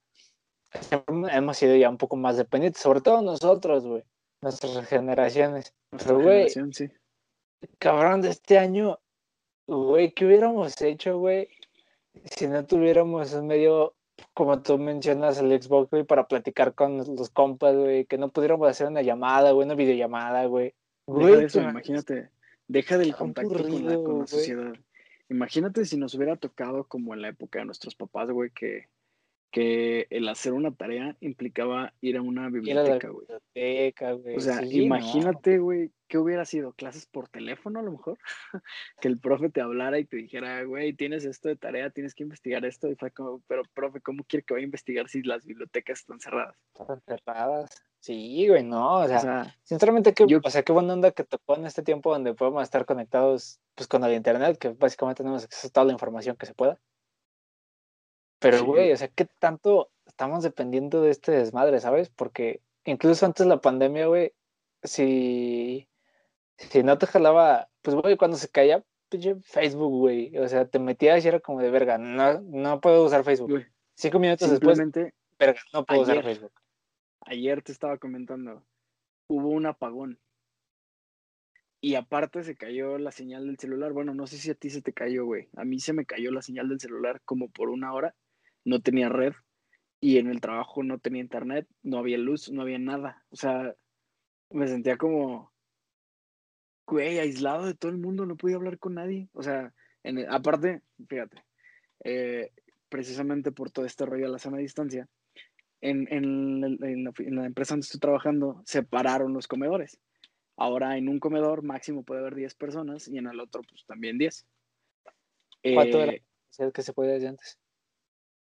Siempre hemos sido ya un poco más dependientes, sobre todo nosotros, güey, nuestras generaciones. Pero, güey, sí. cabrón, de este año, güey, ¿qué hubiéramos hecho, güey, si no tuviéramos un medio, como tú mencionas, el Xbox, güey, para platicar con los compas, güey, que no pudiéramos hacer una llamada, güey, una videollamada, güey. Güey, eso, imagínate, deja del contacto con la, con la sociedad. Imagínate si nos hubiera tocado como en la época de nuestros papás, güey, que que el hacer una tarea implicaba ir a una biblioteca, güey. Biblioteca, O sea, imagínate, güey, ¿qué hubiera sido? ¿Clases por teléfono a lo mejor? que el profe te hablara y te dijera, güey, tienes esto de tarea, tienes que investigar esto. Y fue como, pero profe, ¿cómo quiere que vaya a investigar si las bibliotecas están cerradas? Están cerradas. Sí, güey, no, o sea, sinceramente, qué, o sea, qué buena onda que tocó en este tiempo donde podemos estar conectados pues con el internet, que básicamente tenemos acceso a toda la información que se pueda. Pero, güey, o sea, ¿qué tanto estamos dependiendo de este desmadre, sabes? Porque incluso antes de la pandemia, güey, si, si no te jalaba, pues, güey, cuando se caía Facebook, güey, o sea, te metías y era como de verga, no, no puedo usar Facebook. Cinco minutos después, verga, no puedo usar Facebook. Ayer te estaba comentando, hubo un apagón. Y aparte se cayó la señal del celular. Bueno, no sé si a ti se te cayó, güey. A mí se me cayó la señal del celular como por una hora no tenía red y en el trabajo no tenía internet, no había luz, no había nada. O sea, me sentía como, güey, aislado de todo el mundo, no podía hablar con nadie. O sea, en aparte, fíjate, eh, precisamente por todo este rollo de la sana distancia, en, en, la, en, la, empresa donde estoy trabajando, separaron los comedores. Ahora en un comedor máximo puede haber 10 personas y en el otro pues también 10. ¿Cuánto era el que se podía decir antes?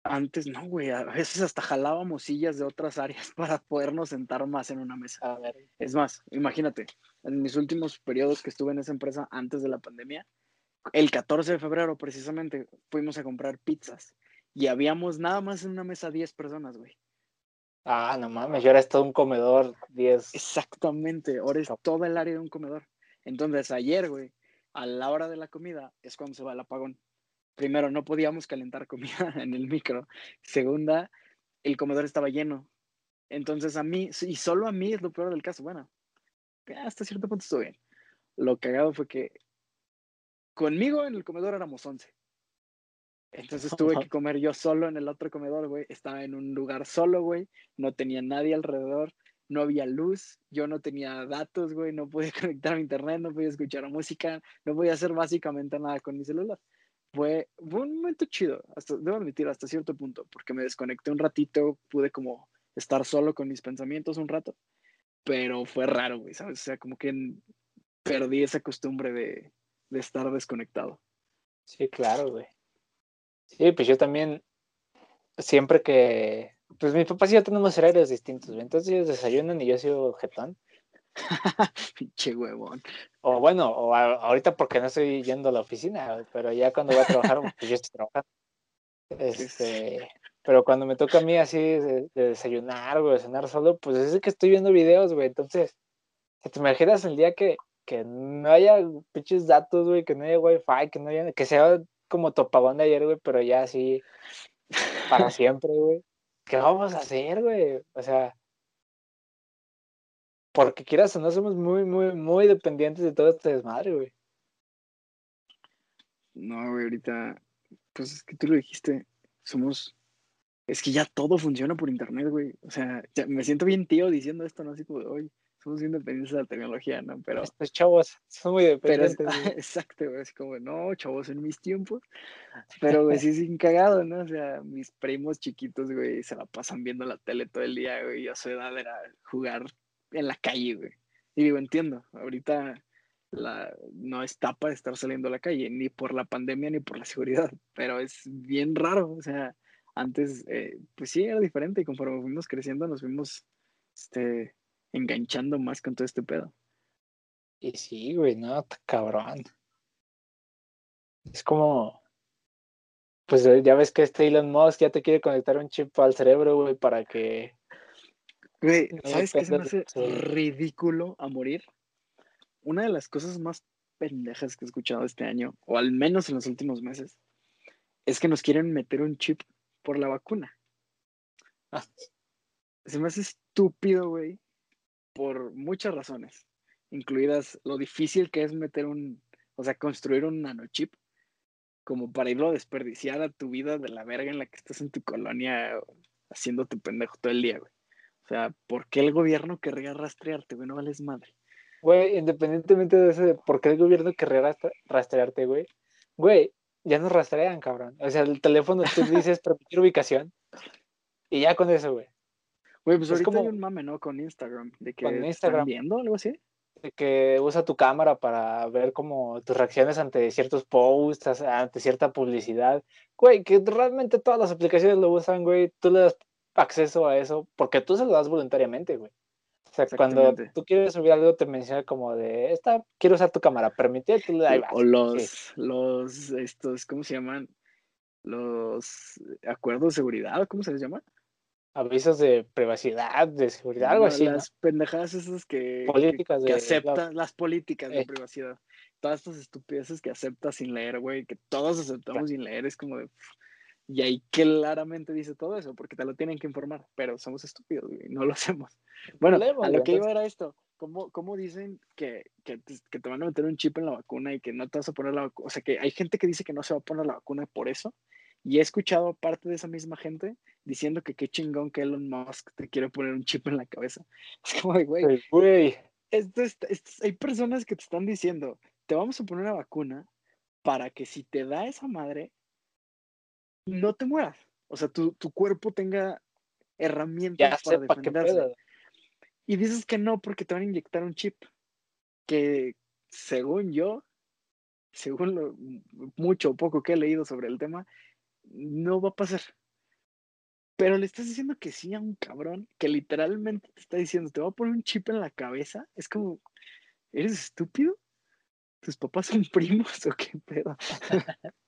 Antes no, güey, a veces hasta jalábamos sillas de otras áreas para podernos sentar más en una mesa. A ver. Es más, imagínate, en mis últimos periodos que estuve en esa empresa antes de la pandemia, el 14 de febrero precisamente fuimos a comprar pizzas y habíamos nada más en una mesa 10 personas, güey. Ah, no mames, y ahora es todo un comedor 10. Exactamente, ahora es todo el área de un comedor. Entonces ayer, güey, a la hora de la comida es cuando se va el apagón primero, no podíamos calentar comida en el micro. Segunda, el comedor estaba lleno. Entonces a mí, y solo a mí es lo peor del caso. Bueno, hasta cierto punto estuvo bien. Lo cagado fue que conmigo en el comedor éramos 11. Entonces tuve que comer yo solo en el otro comedor, güey. Estaba en un lugar solo, güey. No tenía nadie alrededor. No había luz. Yo no tenía datos, güey. No podía conectar a internet. No podía escuchar música. No podía hacer básicamente nada con mi celular fue, un momento chido, hasta, debo admitir, hasta cierto punto, porque me desconecté un ratito, pude como estar solo con mis pensamientos un rato, pero fue raro, güey, ¿sabes? O sea, como que perdí esa costumbre de, de estar desconectado. Sí, claro, güey. Sí, pues yo también, siempre que, pues mi papá y yo tenemos horarios distintos, entonces ellos desayunan y yo soy jetón. Pinche huevón. O bueno, o ahorita porque no estoy yendo a la oficina, pero ya cuando voy a trabajar, pues yo estoy trabajando. Este, pero cuando me toca a mí así de, desayunar, o de cenar solo, pues es que estoy viendo videos, güey. Entonces, te imaginas el día que, que no haya pinches datos, güey, que no haya wifi, que no haya, que sea como topagón de ayer, güey, pero ya así para siempre, güey. ¿Qué vamos a hacer, güey? O sea, porque quieras o no, somos muy, muy, muy dependientes de todo este desmadre, güey. No, güey, ahorita, pues es que tú lo dijiste, somos, es que ya todo funciona por internet, güey. O sea, ya me siento bien tío diciendo esto, ¿no? Así como oye, somos bien dependientes de la tecnología, ¿no? Pero... Estos chavos son muy dependientes. Pero exacto, güey, es como, no, chavos, en mis tiempos. Pero, güey, sí, sin cagado, ¿no? O sea, mis primos chiquitos, güey, se la pasan viendo la tele todo el día, güey, y a su edad era jugar en la calle, güey. Y digo, entiendo, ahorita la, no está para estar saliendo a la calle, ni por la pandemia ni por la seguridad, pero es bien raro, o sea, antes, eh, pues sí, era diferente y conforme fuimos creciendo nos fuimos este, enganchando más con todo este pedo. Y sí, güey, no, cabrón. Es como, pues ya ves que este Elon Musk ya te quiere conectar un chip al cerebro, güey, para que Güey, ¿sabes qué se me hace ridículo a morir? Una de las cosas más pendejas que he escuchado este año, o al menos en los últimos meses, es que nos quieren meter un chip por la vacuna. Ah. Se me hace estúpido, güey, por muchas razones, incluidas lo difícil que es meter un, o sea, construir un nanochip, como para irlo a desperdiciar a tu vida de la verga en la que estás en tu colonia haciendo tu pendejo todo el día, güey. O sea, ¿por qué el gobierno querría rastrearte, güey? No vales madre. Güey, independientemente de eso, ¿por qué el gobierno querría rastrearte, güey? Güey, ya nos rastrean, cabrón. O sea, el teléfono tú dices permitir ubicación Y ya con eso, güey. Güey, pues Es ahorita como- hay un mame, ¿no? Con Instagram. De que te están Instagram. viendo algo así. de que usa tu cámara para ver como tus reacciones ante ciertos posts, ante cierta publicidad. Güey, que realmente todas las aplicaciones lo usan, güey. Tú le das acceso a eso porque tú se lo das voluntariamente, güey. O sea, cuando tú quieres subir algo, te menciona como de, esta, quiero usar tu cámara, permite, tú le das. O los, los, estos, ¿cómo se llaman? Los acuerdos de seguridad, ¿cómo se les llama? Avisos de privacidad, de seguridad, algo No, así, ¿no? Las pendejadas esas que, que- Políticas que de- aceptas, las políticas de Eh. privacidad. Todas estas estupideces que aceptas sin leer, güey, que todos aceptamos sin leer, es como de... Y ahí claramente dice todo eso, porque te lo tienen que informar, pero somos estúpidos, güey, no lo hacemos. Bueno, a lo que iba era esto. ¿Cómo, cómo dicen que, que, te, que te van a meter un chip en la vacuna y que no te vas a poner la vacuna? O sea, que hay gente que dice que no se va a poner la vacuna por eso. Y he escuchado parte de esa misma gente diciendo que qué chingón que Elon Musk te quiere poner un chip en la cabeza. Es como güey, Güey, Güey, esto está- esto- hay personas que te están diciendo, te vamos a poner una vacuna para que si te da esa madre, no te mueras. O sea, tu, tu cuerpo tenga herramientas ya para defenderse. Y dices que no porque te van a inyectar un chip que, según yo, según lo mucho o poco que he leído sobre el tema, no va a pasar. Pero le estás diciendo que sí a un cabrón que literalmente te está diciendo, te va a poner un chip en la cabeza. Es como, ¿eres estúpido? ¿Tus papás son primos o qué pedo?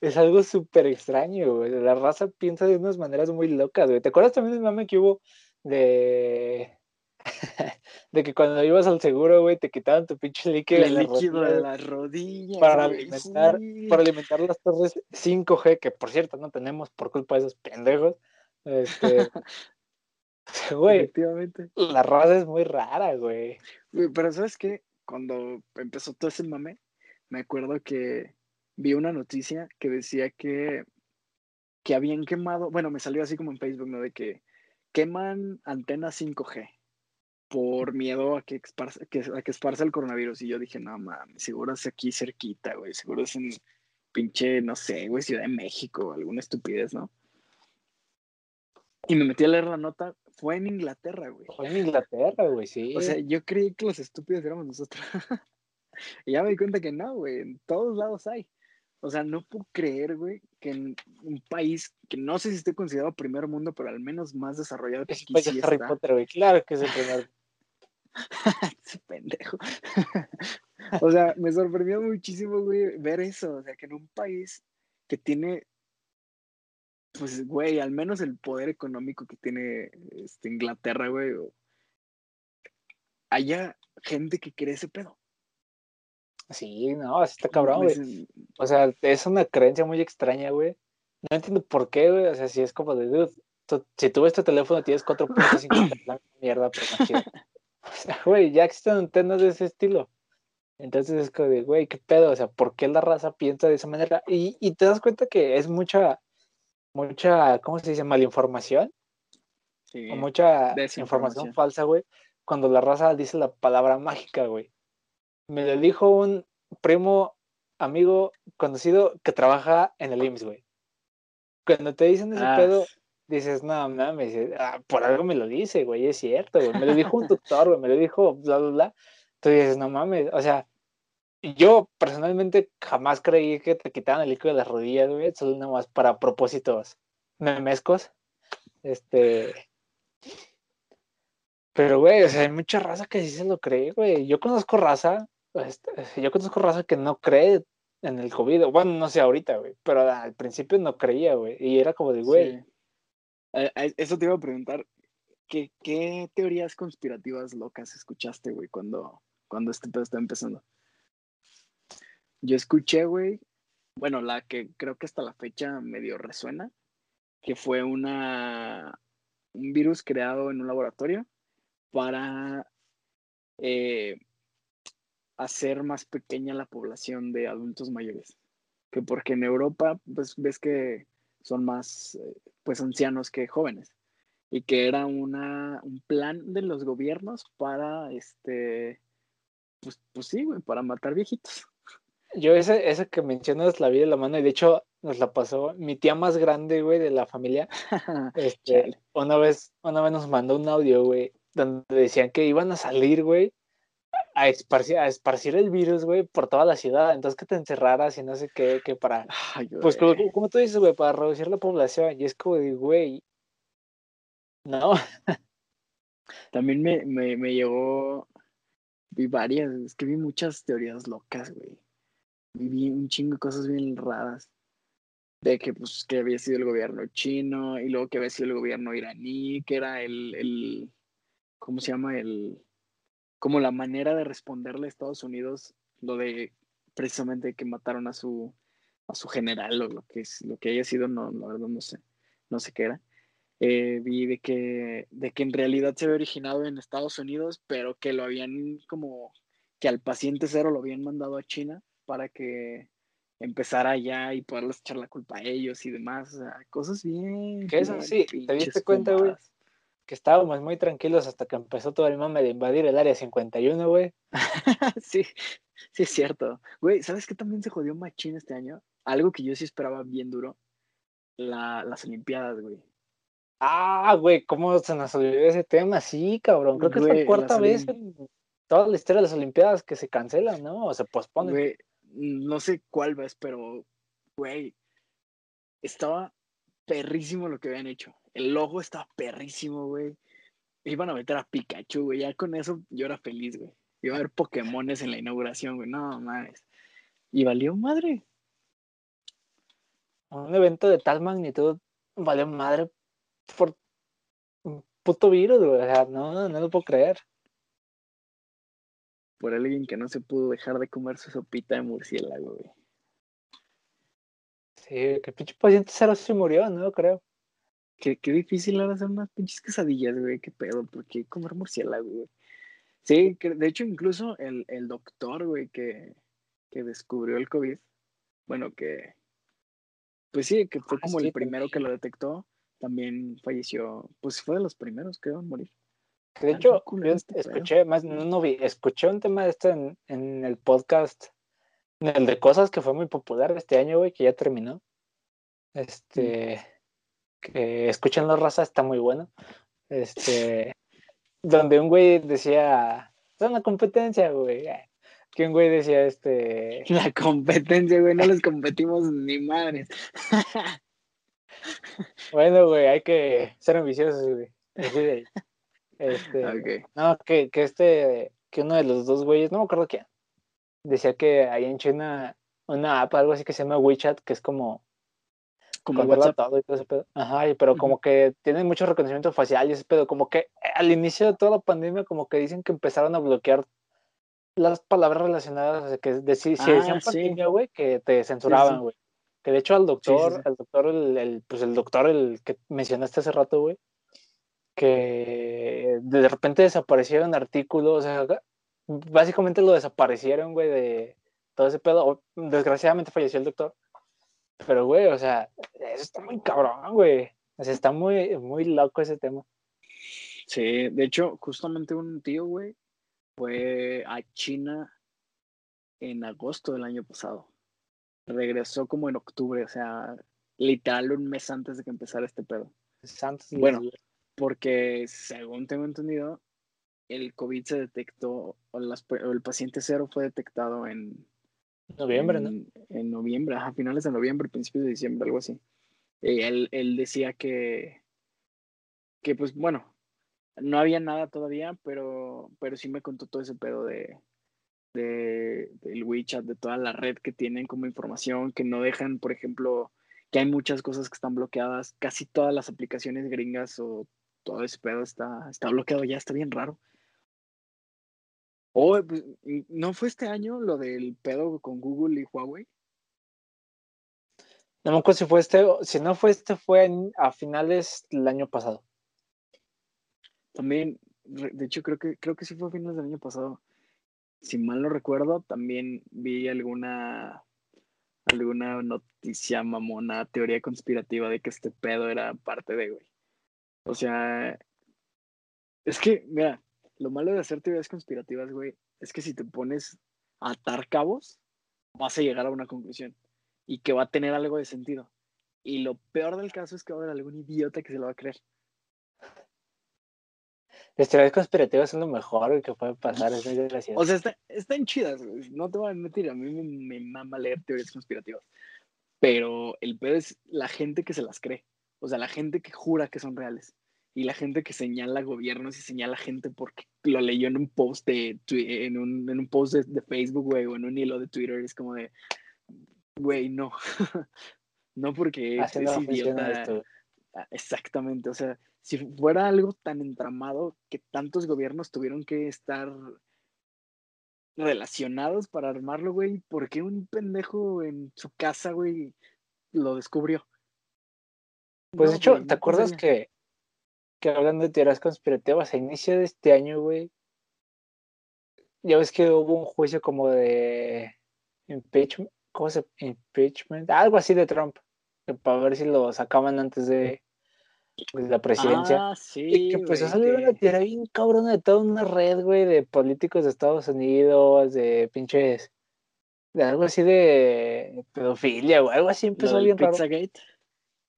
Es algo súper extraño, güey. La raza piensa de unas maneras muy locas, güey. ¿Te acuerdas también del mame que hubo de... de que cuando ibas al seguro, güey, te quitaban tu pinche líquido, de El la líquido de rodilla, las rodillas. para güey, alimentar- sí. para alimentar las torres 5G, que por cierto no tenemos por culpa de esos pendejos. Este... Güey, Efectivamente. la raza es muy rara, güey. Güey, Pero ¿sabes qué? Cuando empezó todo ese mame, me acuerdo que vi una noticia que decía que, que habían quemado, bueno, me salió así como en Facebook, ¿no? De que queman antenas 5G por miedo a que, esparza, que, a que esparza el coronavirus. Y yo dije, no mames, seguro es aquí cerquita, güey, seguro es en pinche, no sé, güey, Ciudad de México, alguna estupidez, ¿no? Y me metí a leer la nota, fue en Inglaterra, güey. Fue en Inglaterra, güey, sí. O sea, yo creí que los estúpidos éramos nosotros. y ya me di cuenta que no, güey. En todos lados hay. O sea, no puedo creer, güey, que en un país que no sé si esté considerado primer mundo, pero al menos más desarrollado que aquí sí de Harry está. Potter, güey. Claro que es el primer. Ese pendejo. o sea, me sorprendió muchísimo, güey, ver eso. O sea, que en un país que tiene, pues, güey, al menos el poder económico que tiene este, Inglaterra, güey, o- haya gente que cree ese pedo. Sí, no, así está cabrón, güey. O sea, es una creencia muy extraña, güey. No entiendo por qué, güey. O sea, si es como de, dude, tú- si tú ves tu teléfono tienes 4.5 de blanco, mierda, pero no chido. O sea, güey, ya existen antenas de ese estilo. Entonces es como de, güey, qué pedo. O sea, ¿por qué la raza piensa de esa manera? Y, y te das cuenta que es mucha, mucha, ¿cómo se dice? Malinformación. sí, O mucha información falsa, güey. Cuando la raza dice la palabra mágica, güey. Me lo dijo un primo, amigo, conocido que trabaja en el IMSS, güey. Cuando te dicen ese Ah, pedo, dices, no mames, eh, ah, por algo me lo dice, güey, es cierto, güey. Me lo dijo un doctor, güey, me lo dijo, bla, bla, bla. Tú dices, no mames, o sea, yo personalmente jamás creí que te quitaran el líquido de las rodillas, güey, solo nada más para propósitos memescos. Este. Pero, güey, o sea, hay mucha raza que sí se lo cree, güey. Yo conozco raza, este, yo conozco raza que no cree en el COVID. Bueno, no sé ahorita, güey, pero al principio no creía, güey. Y era como de, güey, Eso te iba a preguntar. ¿Qué, qué teorías conspirativas locas escuchaste, güey, cuando, cuando este pedo estaba empezando? Yo escuché, güey, bueno, la que creo que hasta la fecha medio resuena, que fue una un virus creado en un laboratorio para eh, hacer más pequeña la población de adultos mayores. Que porque en Europa, pues ves que son más eh, pues ancianos que jóvenes. Y que era una, un plan de los gobiernos para este pues, pues sí, güey, para matar viejitos. yo ese, ese que mencionas la vi de la mano y de hecho nos la pasó mi tía más grande, güey, de la familia. Este, una vez, una vez nos mandó un audio, güey, donde decían que iban a salir, güey, a esparcir, a esparcir el virus, güey, por toda la ciudad. Entonces que te encerraras y no sé qué, que para, pues como, como, tú dices, güey, para reducir la población. Y es como de, güey, no. También me, me, me llegó, vi varias, es que vi muchas teorías locas, güey. Vi un chingo de cosas bien raras. De que, pues, que había sido el gobierno chino y luego que había sido el gobierno iraní, que era el, el ¿cómo se llama? El, como la manera de responderle a Estados Unidos lo de precisamente que mataron a su, a su general o lo que, es, lo que haya sido, no, la verdad no sé, no sé qué era. Eh, vi de que, de que en realidad se había originado en Estados Unidos, pero que lo habían como, que al paciente cero lo habían mandado a China para que empezara allá y poderles echar la culpa a ellos y demás, o sea, cosas bien. Que eso sí, te diste cuenta, güey, que estábamos muy tranquilos hasta que empezó todo el mame de invadir el área 51, güey. sí, sí es cierto. Güey, ¿sabes qué también se jodió machín este año? Algo que yo sí esperaba bien duro, la, las Olimpiadas, güey. Ah, güey, ¿cómo se nos olvidó ese tema? Sí, cabrón. Creo que es la cuarta vez en toda la historia de las Olimpiadas que se cancelan, ¿no? O se posponen. Güey, no sé cuál vez, pero, güey, estaba perrísimo lo que habían hecho. El logo estaba perrísimo, güey. Iban a meter a Pikachu, güey. Ya con eso yo era feliz, güey. Iba a haber Pokémones en la inauguración, güey. No, mames. Y valió madre. Un evento de tal magnitud valió madre por un puto virus, güey. O sea, no, no lo puedo creer. Por alguien que no se pudo dejar de comer su sopita de murciélago, güey. Sí, que el pinche paciente cero se murió, no creo. Qué, qué difícil era hacer unas pinches quesadillas, güey. Qué pedo, ¿por qué comer murciélago, güey? Sí, que, de hecho, incluso el, el doctor, güey, que, que descubrió el COVID, bueno, que, pues sí, que fue ah, como el primero que lo detectó, también falleció, pues fue de los primeros que iban a morir. De hecho, yo este escuché, más no, no vi, escuché un tema de esto en, en, el podcast, en el de cosas que fue muy popular este año, güey, que ya terminó. Este, que escuchen la raza, está muy bueno. Este, donde un güey decía, es una competencia, güey. Que un güey decía, este. La competencia, güey, no les competimos ni madres. bueno, güey, hay que ser ambiciosos, güey. Este, No, que, que este, que uno de los dos güeyes, no me acuerdo quién, decía que hay en China una app, algo así que se llama WeChat, que es como como WhatsApp. Todo y todo ese pedo. Ajá, pero como que tiene mucho reconocimiento facial y ese pedo, como que al inicio de toda la pandemia, como que dicen que empezaron a bloquear las palabras relacionadas, que de, si, si decían ah, pandemia, güey, que te censuraban, güey. Que de hecho al doctor, el doctor, el, pues el doctor, el que mencionaste hace rato, güey, que de repente desaparecieron artículos, o sea, básicamente lo desaparecieron, güey, de todo ese pedo. Desgraciadamente falleció el doctor. Pero, güey, o sea, eso está muy cabrón, güey. O sea, está muy, muy loco ese tema. Sí, de hecho, justamente un tío, güey, fue a China en agosto del año pasado regresó como en octubre, o sea, literal un mes antes de que empezara este pedo. bueno, porque según tengo entendido, el COVID se detectó, o, el paciente cero fue detectado en noviembre, ¿no? En noviembre, a finales de noviembre, principios de diciembre, algo así. Y él, él decía que, que pues bueno, no había nada todavía, pero, pero sí me contó todo ese pedo de, de, del WeChat, de toda la red que tienen como información, que no dejan, por ejemplo, que hay muchas cosas que están bloqueadas, casi todas las aplicaciones gringas o todo ese pedo está, está bloqueado ya, está bien raro. Oh, pues, ¿no fue este año lo del pedo con Google y Huawei? No me acuerdo si fue este, si no fue este, fue a finales del año pasado. También, de hecho, creo que, creo que sí fue a finales del año pasado si mal no recuerdo, también vi alguna alguna noticia mamona, teoría conspirativa de que este pedo era parte de, güey. O sea, es que, mira, lo malo de hacer teorías conspirativas, güey, es que si te pones a atar cabos, vas a llegar a una conclusión y que va a tener algo de sentido. Y lo peor del caso es que va a haber algún idiota que se lo va a creer. Las teorías conspirativas son lo mejor que puede pasar, es muy gracioso. O sea, está, están chidas, güey, no te voy a mentir, a mí me, me mama leer teorías conspirativas. Pero el peor es la gente que se las cree. O sea, la gente que jura que son reales. Y la gente que señala gobiernos y señala gente porque lo leyó en un post de, en un, en un post de, de Facebook, güey, o en un hilo de Twitter. Es como de, güey, no. no porque Así es no idiota. esto. Ah, Exactamente, o sea, si fuera algo tan entramado que tantos gobiernos tuvieron que estar relacionados para armarlo, güey, ¿por qué un pendejo en su casa, güey, lo descubrió? Pues de hecho, güey, ¿te no acuerdas que, que hablando de teorías conspirativas, a inicio de este año, güey, ya ves que hubo un juicio como de impeachment, ¿cómo se? Impeachment, algo así de Trump, para ver si lo sacaban antes de, de la presidencia. Ah, sí, Y que empezó a güey, salir una teoría bien cabrona de toda una red, güey, de políticos de Estados Unidos, de pinches, de algo así de pedofilia, o algo así empezó bien raro.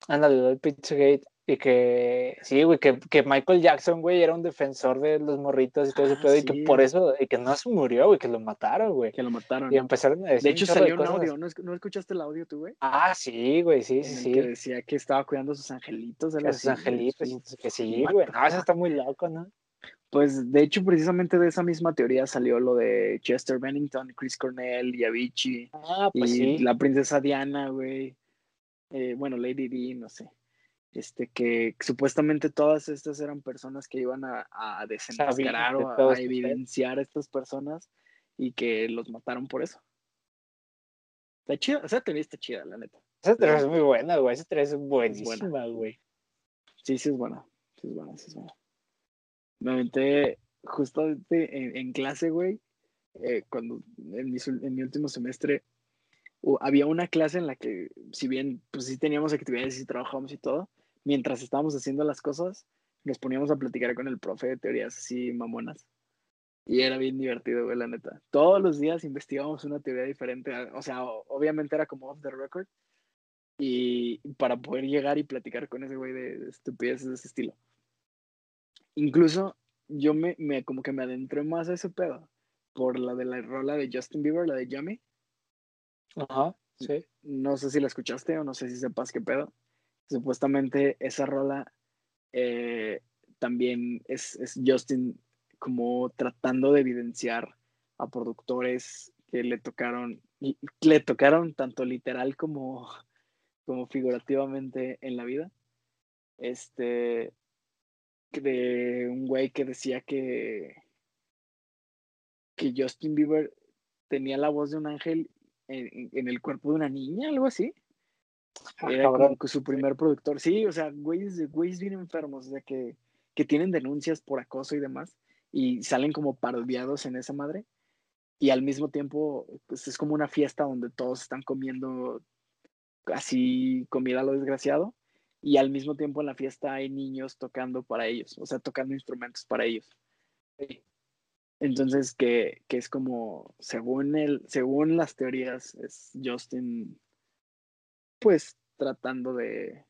Ándale, lo del Pizzagate. Y que, sí, güey, que, que Michael Jackson, güey, era un defensor de los morritos y todo ese Ah, pedo, y que sí. por eso, y que no se murió, güey, que lo mataron, güey. que lo mataron. Y empezaron a decir De hecho, salió un audio, ¿no, ¿no escuchaste el audio tú, güey? Ah, sí, güey, sí, sí, el que sí. decía que estaba cuidando a sus angelitos. Que sus angelitos, y que sí, güey. No, eso fuck. está muy loco, ¿no? Pues de hecho, precisamente de esa misma teoría salió lo de Chester Bennington, Chris Cornell y Avicii. Ah, pues y sí. la princesa Diana, güey. Eh, bueno, Lady Di, no sé. Este, que supuestamente todas estas eran personas que iban a, a desenmascarar de o a, este evidenciar a estas personas y que los mataron por eso. Está chida, esa teoría está chida, la neta. Esa teoría es muy buena, güey. Esa teoría es buenísima, güey. Sí, sí es buena. Sí es buena, sí es buena. Me aventé justamente en, en clase, güey, eh, cuando en mi, sul- en mi último semestre había una clase en la que, si bien pues sí teníamos actividades y trabajábamos y todo, mientras estábamos haciendo las cosas, nos poníamos a platicar con el profe de teorías así mamonas. Y era bien divertido, güey, la neta. Todos los días investigábamos una teoría diferente. O sea, obviamente era como off the record. Y para poder llegar y platicar con ese güey de, de estupideces de ese estilo. Incluso yo me, me como que me adentré más a ese pedo. Por la de la rola de Justin Bieber, la de Yummy. Ajá, sí. No sé si la escuchaste o no sé si sepas qué pedo. Supuestamente esa rola eh, también es, es Justin como tratando de evidenciar a productores que le tocaron, le tocaron tanto literal como, como figurativamente en la vida. Este, de un güey que decía que, que Justin Bieber tenía la voz de un ángel en, el cuerpo de una niña, algo así. Ah, Era como que su primer productor. Sí, o sea, güeyes, güeyes bien enfermos, o sea, que, que tienen denuncias por acoso y demás, y salen como parodiados en esa madre. Y al mismo tiempo, pues es como una fiesta donde todos están comiendo así comida a lo desgraciado. Y al mismo tiempo en la fiesta hay niños tocando para ellos, o sea, tocando instrumentos para ellos. Entonces, que, que es como, según el, según las teorías, es Justin, pues, tratando de, de-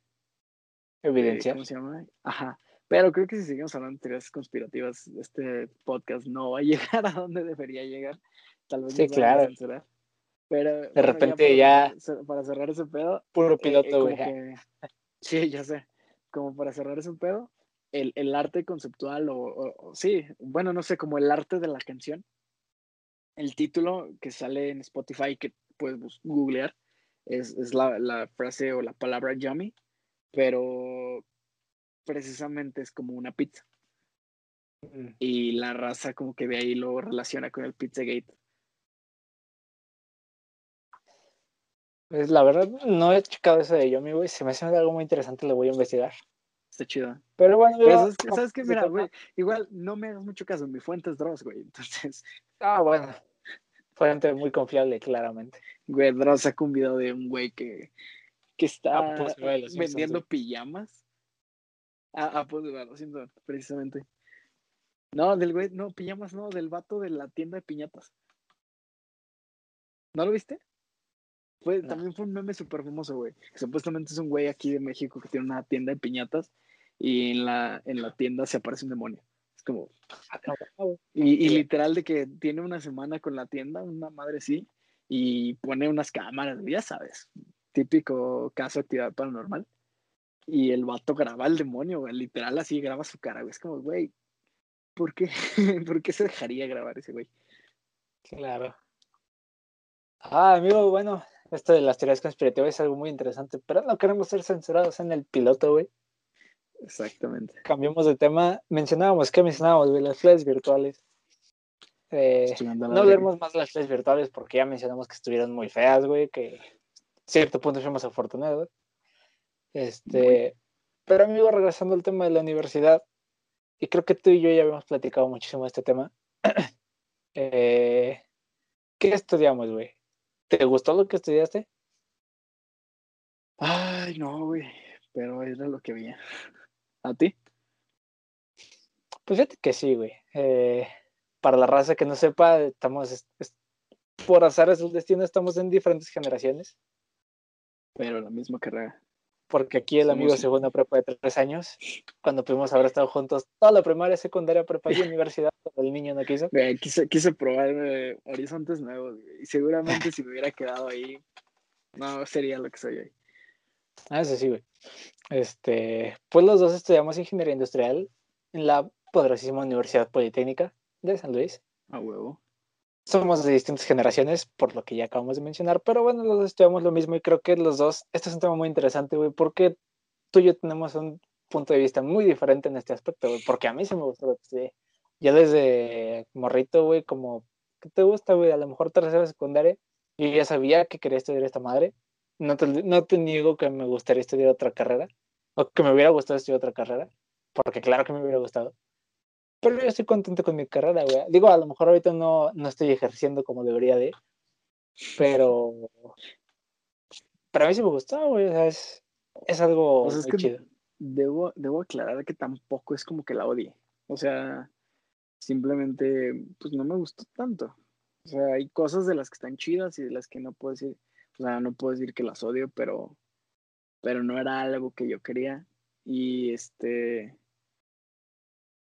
Evidenciar. ¿cómo se llama? Ajá. Pero creo que si seguimos hablando de teorías conspirativas, este podcast no va a llegar a donde debería llegar. Tal vez Sí, van a claro. censurar. Pero De bueno, repente para ya- Para cerrar ese pedo, Puro eh, eh, piloto, como güey. sí, ya sé. Como para cerrar ese pedo, el, el arte conceptual, o, o- o- sí, bueno, no sé, como el arte de la canción. El título que sale en Spotify, que puedes googlear, es, es la, la frase o la palabra yummy, pero precisamente es como una pizza. Mm. Y la raza como que de ahí lo relaciona con el Pizzagate. Pues la verdad, no he checado eso de Yomi, güey. Se me hace algo muy interesante, lo voy a investigar. Está chido. Pero bueno, Pero sabes que, sabes qué? mira, güey, igual no me hagas mucho caso, mi fuente es Dross, güey. Entonces, Ah, bueno. Fuente muy confiable, claramente. güey, Dross sacó un video de un güey que, que está Ah, pues, güey, los Simpsons, vendiendo pijamas. Ah, ah, pues, güey, lo siento, precisamente. No, del güey, no, pijamas no, del vato de la tienda de piñatas. ¿No lo viste? Fue, También fue un meme súper famoso, güey. Supuestamente es un güey aquí de México que tiene una tienda de piñatas y en la, en la tienda se aparece un demonio. Es como... Ah, y, y literal de que tiene una semana con la tienda, una madre sí, y pone unas cámaras, ya sabes, típico caso de actividad paranormal. Y el vato graba al demonio, güey, literal así graba su cara, güey. Es como, güey, ¿por qué? ¿Por qué se dejaría grabar ese güey? Claro. Ah, amigo, bueno, esto de las teorías conspirativas es algo muy interesante, pero no queremos ser censurados en el piloto, güey. Exactamente. Cambiamos de tema. Mencionábamos, ¿qué mencionábamos, güey? Las clases virtuales. Eh, no leemos más las clases virtuales porque ya mencionamos que estuvieron muy feas, güey, que cierto punto fuimos afortunados. Este, pero amigo, regresando al tema de la universidad, y creo que tú y yo ya habíamos platicado muchísimo de este tema. eh, ¿Qué estudiamos, güey? ¿Te gustó lo que estudiaste? Ay, no, güey, pero era lo que había. ¿A ti? Pues fíjate que sí, güey. Eh, para la raza que no sepa, estamos, por azar es el destino, estamos en diferentes generaciones. Pero la misma carrera porque aquí el amigo se fue una prepa de tres años, cuando pudimos haber estado juntos toda la primaria, secundaria, prepa y universidad, el niño no quiso. quise, quise probar eh, horizontes nuevos, y seguramente si me hubiera quedado ahí, no sería lo que soy hoy. Ah, eso sí, güey. Este, pues los dos estudiamos ingeniería industrial en la poderosísima Universidad Politécnica de San Luis. A huevo somos de distintas generaciones, por lo que ya acabamos de mencionar, pero bueno, los dos estudiamos lo mismo y creo que los dos, este es un tema muy interesante, güey, porque tú y yo tenemos un punto de vista muy diferente en este aspecto, güey, porque a mí sí me gustó lo que estudié. Ya desde morrito, güey, como, ¿qué te gusta, güey? A lo mejor tercera secundaria, yo ya sabía que quería estudiar esta madre. No te, no te niego que me gustaría estudiar otra carrera, o que me hubiera gustado estudiar otra carrera, porque claro que me hubiera gustado pero yo estoy contento con mi carrera, güey. Digo, a lo mejor ahorita no, no estoy ejerciendo como debería de, pero, pero a mí sí me gustó, güey. O sea, es, es algo es que chido. Debo, debo aclarar que tampoco es como que la odie. O sea, simplemente, pues no me gustó tanto. O sea, hay cosas de las que están chidas y de las que no puedo decir, o sea, no puedo decir que las odio, pero, pero no era algo que yo quería. Y este,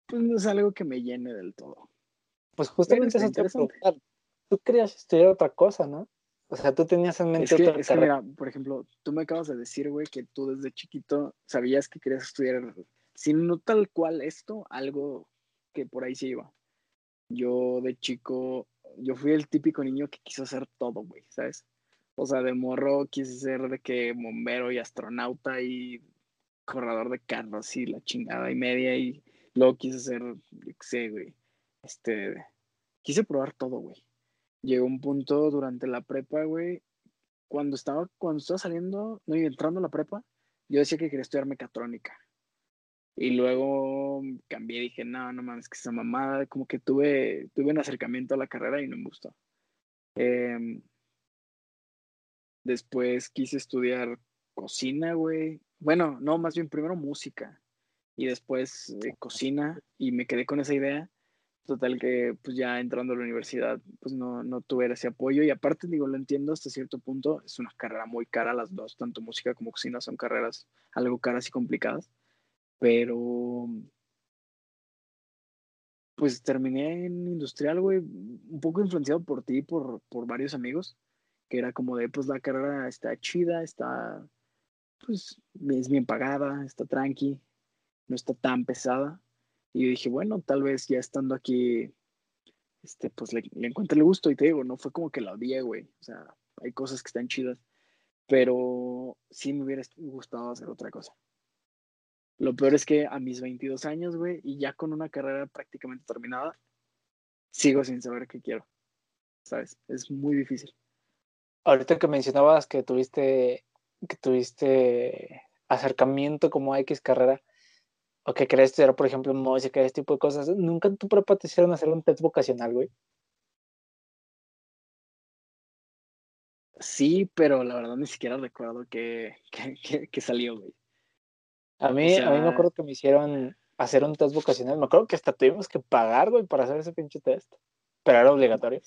pues no es algo que me llene del todo. Pues justamente eso te preguntar. Tú querías estudiar otra cosa, ¿no? O sea, tú tenías en mente otra es mira, por ejemplo, tú me acabas de decir, güey, que tú desde chiquito sabías que querías estudiar, si no tal cual esto, algo que por ahí se iba. Yo de chico, yo fui el típico niño que quiso hacer todo, güey, ¿sabes? O sea, de morro quise ser de que bombero y astronauta y corredor de carros y la chingada y media y Luego quise qué sé, güey. Este, quise probar todo, güey. Llegó un punto durante la prepa, güey, cuando estaba, cuando estaba saliendo, no, entrando a la prepa, yo decía que quería estudiar mecatrónica. Y luego cambié, dije, no, no mames, que esa mamada, como que tuve, tuve un acercamiento a la carrera y no me gustó. Em, después quise estudiar cocina, güey. Bueno, no, más bien primero música y después eh, cocina y me quedé con esa idea. Total que pues ya entrando a la universidad pues no, no tuve ese apoyo y aparte digo, lo entiendo hasta cierto punto, es una carrera muy cara las dos, tanto música como cocina son carreras algo caras y complicadas, pero pues terminé en industrial, güey, un poco influenciado por ti, por, por varios amigos, que era como de, pues la carrera está chida, está, pues es bien pagada, está tranqui, no está tan pesada. Y yo dije, bueno, tal vez ya estando aquí, este, pues le, le encuentre el gusto. Y te digo, no fue como que la odié, güey. O sea, hay cosas que están chidas. Pero sí me hubiera gustado hacer otra cosa. Lo peor es que a mis 22 años, güey, y ya con una carrera prácticamente terminada, sigo sin saber qué quiero. ¿Sabes? Es muy difícil. Ahorita que mencionabas que tuviste, que tuviste acercamiento como a X carrera, o que querés estudiar, por ejemplo, música, ese tipo de cosas, nunca en tu prepa te hicieron hacer un test vocacional, güey. Sí, pero la verdad ni siquiera recuerdo que, que, salió, güey. A mí, a mí me acuerdo que me hicieron hacer un test vocacional. Me acuerdo que hasta tuvimos que pagar, güey, para hacer ese pinche test. Pero era obligatorio.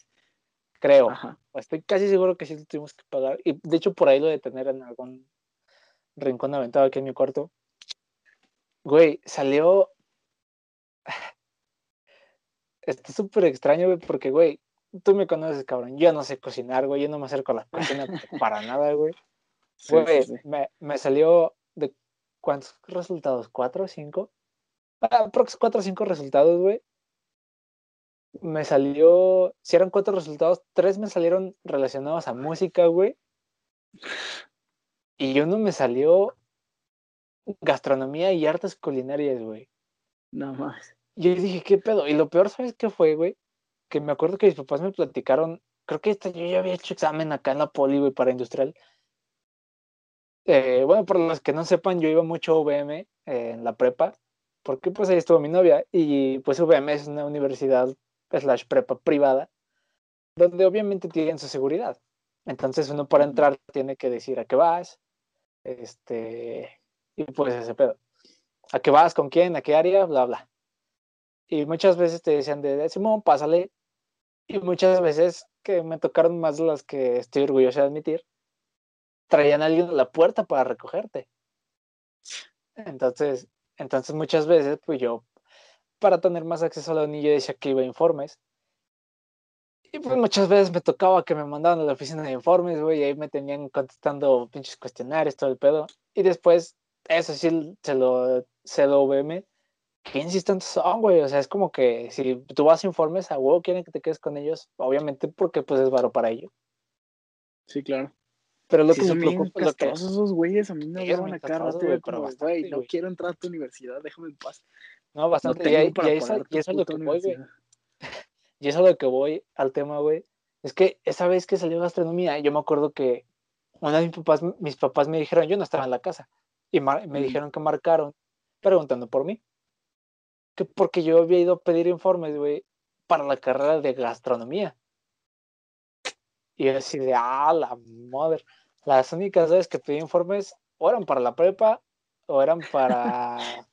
Creo. Ajá. Estoy casi seguro que sí lo tuvimos que pagar. Y de hecho, por ahí lo de tener en algún rincón aventado aquí en mi cuarto. Güey, salió. Está súper extraño, güey, porque, güey, tú me conoces, cabrón. Yo no sé cocinar, güey. Yo no me acerco a la cocina para nada, güey. Sí, Güey, sí, sí. me, me salió de cuántos resultados, cuatro o cinco. Ah, aprox cuatro o cinco resultados, güey. Me salió, si eran cuatro resultados, tres me salieron relacionados a música, güey. Y uno me salió gastronomía y artes culinarias, güey. Nada más. Y yo dije, ¿qué pedo? Y lo peor, ¿sabes qué fue, güey? Que me acuerdo que mis papás me platicaron, creo que esta, yo ya había hecho examen acá en la poli, güey, para industrial. Eh, bueno, por los que no sepan, yo iba mucho a UVM eh, en la prepa, porque pues ahí estuvo mi novia, y pues UVM es una universidad slash prepa privada, donde obviamente tienen su seguridad. Entonces uno para entrar tiene que decir a qué vas, este, y pues ese pedo. ¿A qué vas? ¿Con quién? ¿A qué área? Bla, bla. Y muchas veces te decían de, Simón, pásale. Y muchas veces, que me tocaron más las que estoy orgulloso de admitir, traían a alguien a la puerta para recogerte. Entonces, entonces muchas veces, pues yo, para tener más acceso a la unilla, decía que iba a informes. Y pues muchas veces me tocaba que me mandaban a la oficina de informes, güey, y ahí me tenían contestando pinches cuestionarios, todo el pedo. Y después, eso sí, se lo, se lo VM. ¿Qué insistentes son, güey? O sea, es como que si tú vas a informes, a huevo quieren que te quedes con ellos, obviamente porque pues es varo para ellos. Sí, claro. Pero lo Sí, que me son bien preocupa, lo que, esos güeyes. A mí me hablaban bien a cada castrosos, rato. güey, como, no quiero entrar a tu universidad, déjame en paz. No, No bastante, y, ahí- y, eso, y es lo que voy, güey. Y eso es lo que voy al tema, güey. Es que esa vez que salió gastronomía, yo me acuerdo que una de mis papás, mis papás me dijeron, yo no estaba en la casa, y me Mm. dijeron que marcaron preguntando por mí. Que porque yo había ido a pedir informes, güey, para la carrera de gastronomía. Y yo así de, ah, la madre. Las únicas veces que pedí informes o eran para la prepa o eran para...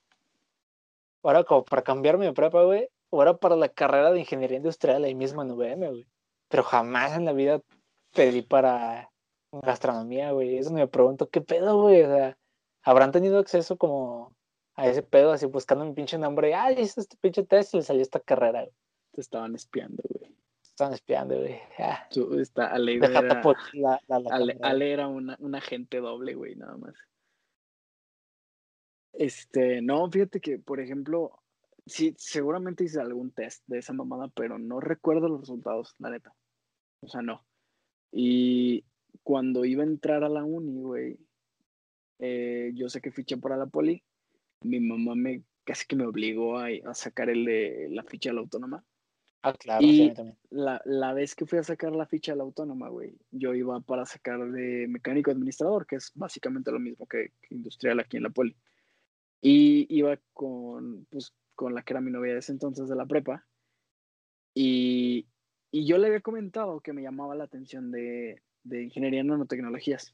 era como para cambiarme de prepa, güey, era para la carrera de ingeniería industrial ahí mismo en UVM, güey. Pero jamás en la vida pedí para gastronomía, güey. Eso me pregunto, ¿qué pedo, güey? O sea, ¿habrán tenido acceso como a ese pedo, así buscando mi pinche nombre? Ay, hice este pinche test y le salió esta carrera, güey. Te estaban espiando, güey. Están espiando, güey. Ah, Tú, esta, Ale era, la, la, la Ale, cámara, Ale era una, un agente doble, güey, nada más. Este, no, fíjate que, por ejemplo, sí, seguramente hice algún test de esa mamada, pero no recuerdo los resultados, la neta. O sea, no. Y cuando iba a entrar a la uni, güey, eh, yo sé que fiché para la poli. Mi mamá me casi que me obligó a, a sacar el de la ficha de la autónoma. Ah, claro, sí, Y mí también. la, la vez que fui a sacar la ficha de la autónoma, güey, yo iba para sacar de mecánico administrador, que es básicamente lo mismo que, que industrial aquí en la poli. Y iba con, pues, con la que era mi novia de ese entonces de la prepa. Y, y yo le había comentado que me llamaba la atención de, de ingeniería en nanotecnologías.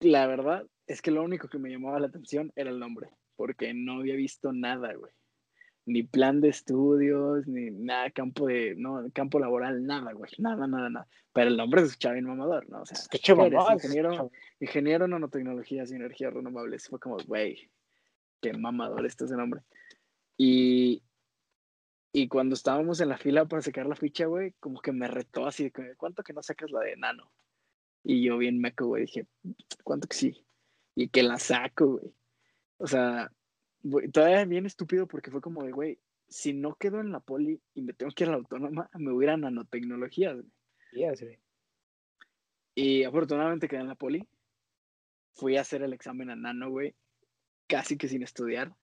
La verdad es que lo único que me llamaba la atención era el nombre, porque no había visto nada, güey ni plan de estudios, ni nada, campo de, no, campo laboral, nada, güey, nada, nada, nada. Pero el nombre se escuchaba bien mamador, ¿no? O sea, Qué Ingeniero, ingeniero en nanotecnologías y energías renovables. Fue como, güey, qué mamador este es el nombre. Y, y cuando estábamos en la fila para sacar la ficha, güey, como que me retó así de ¿cuánto que no sacas la de nano? Y yo bien meco, güey, dije, ¿cuánto que sí? Y que la saco, güey. O sea, güey, todavía bien estúpido porque fue como de, güey, si no quedo en la poli y me tengo que ir a la autónoma, me voy a ir a nanotecnologías, güey. Yes, güey. Y afortunadamente quedé en la poli. Fui a hacer el examen a nano, güey, casi que sin estudiar.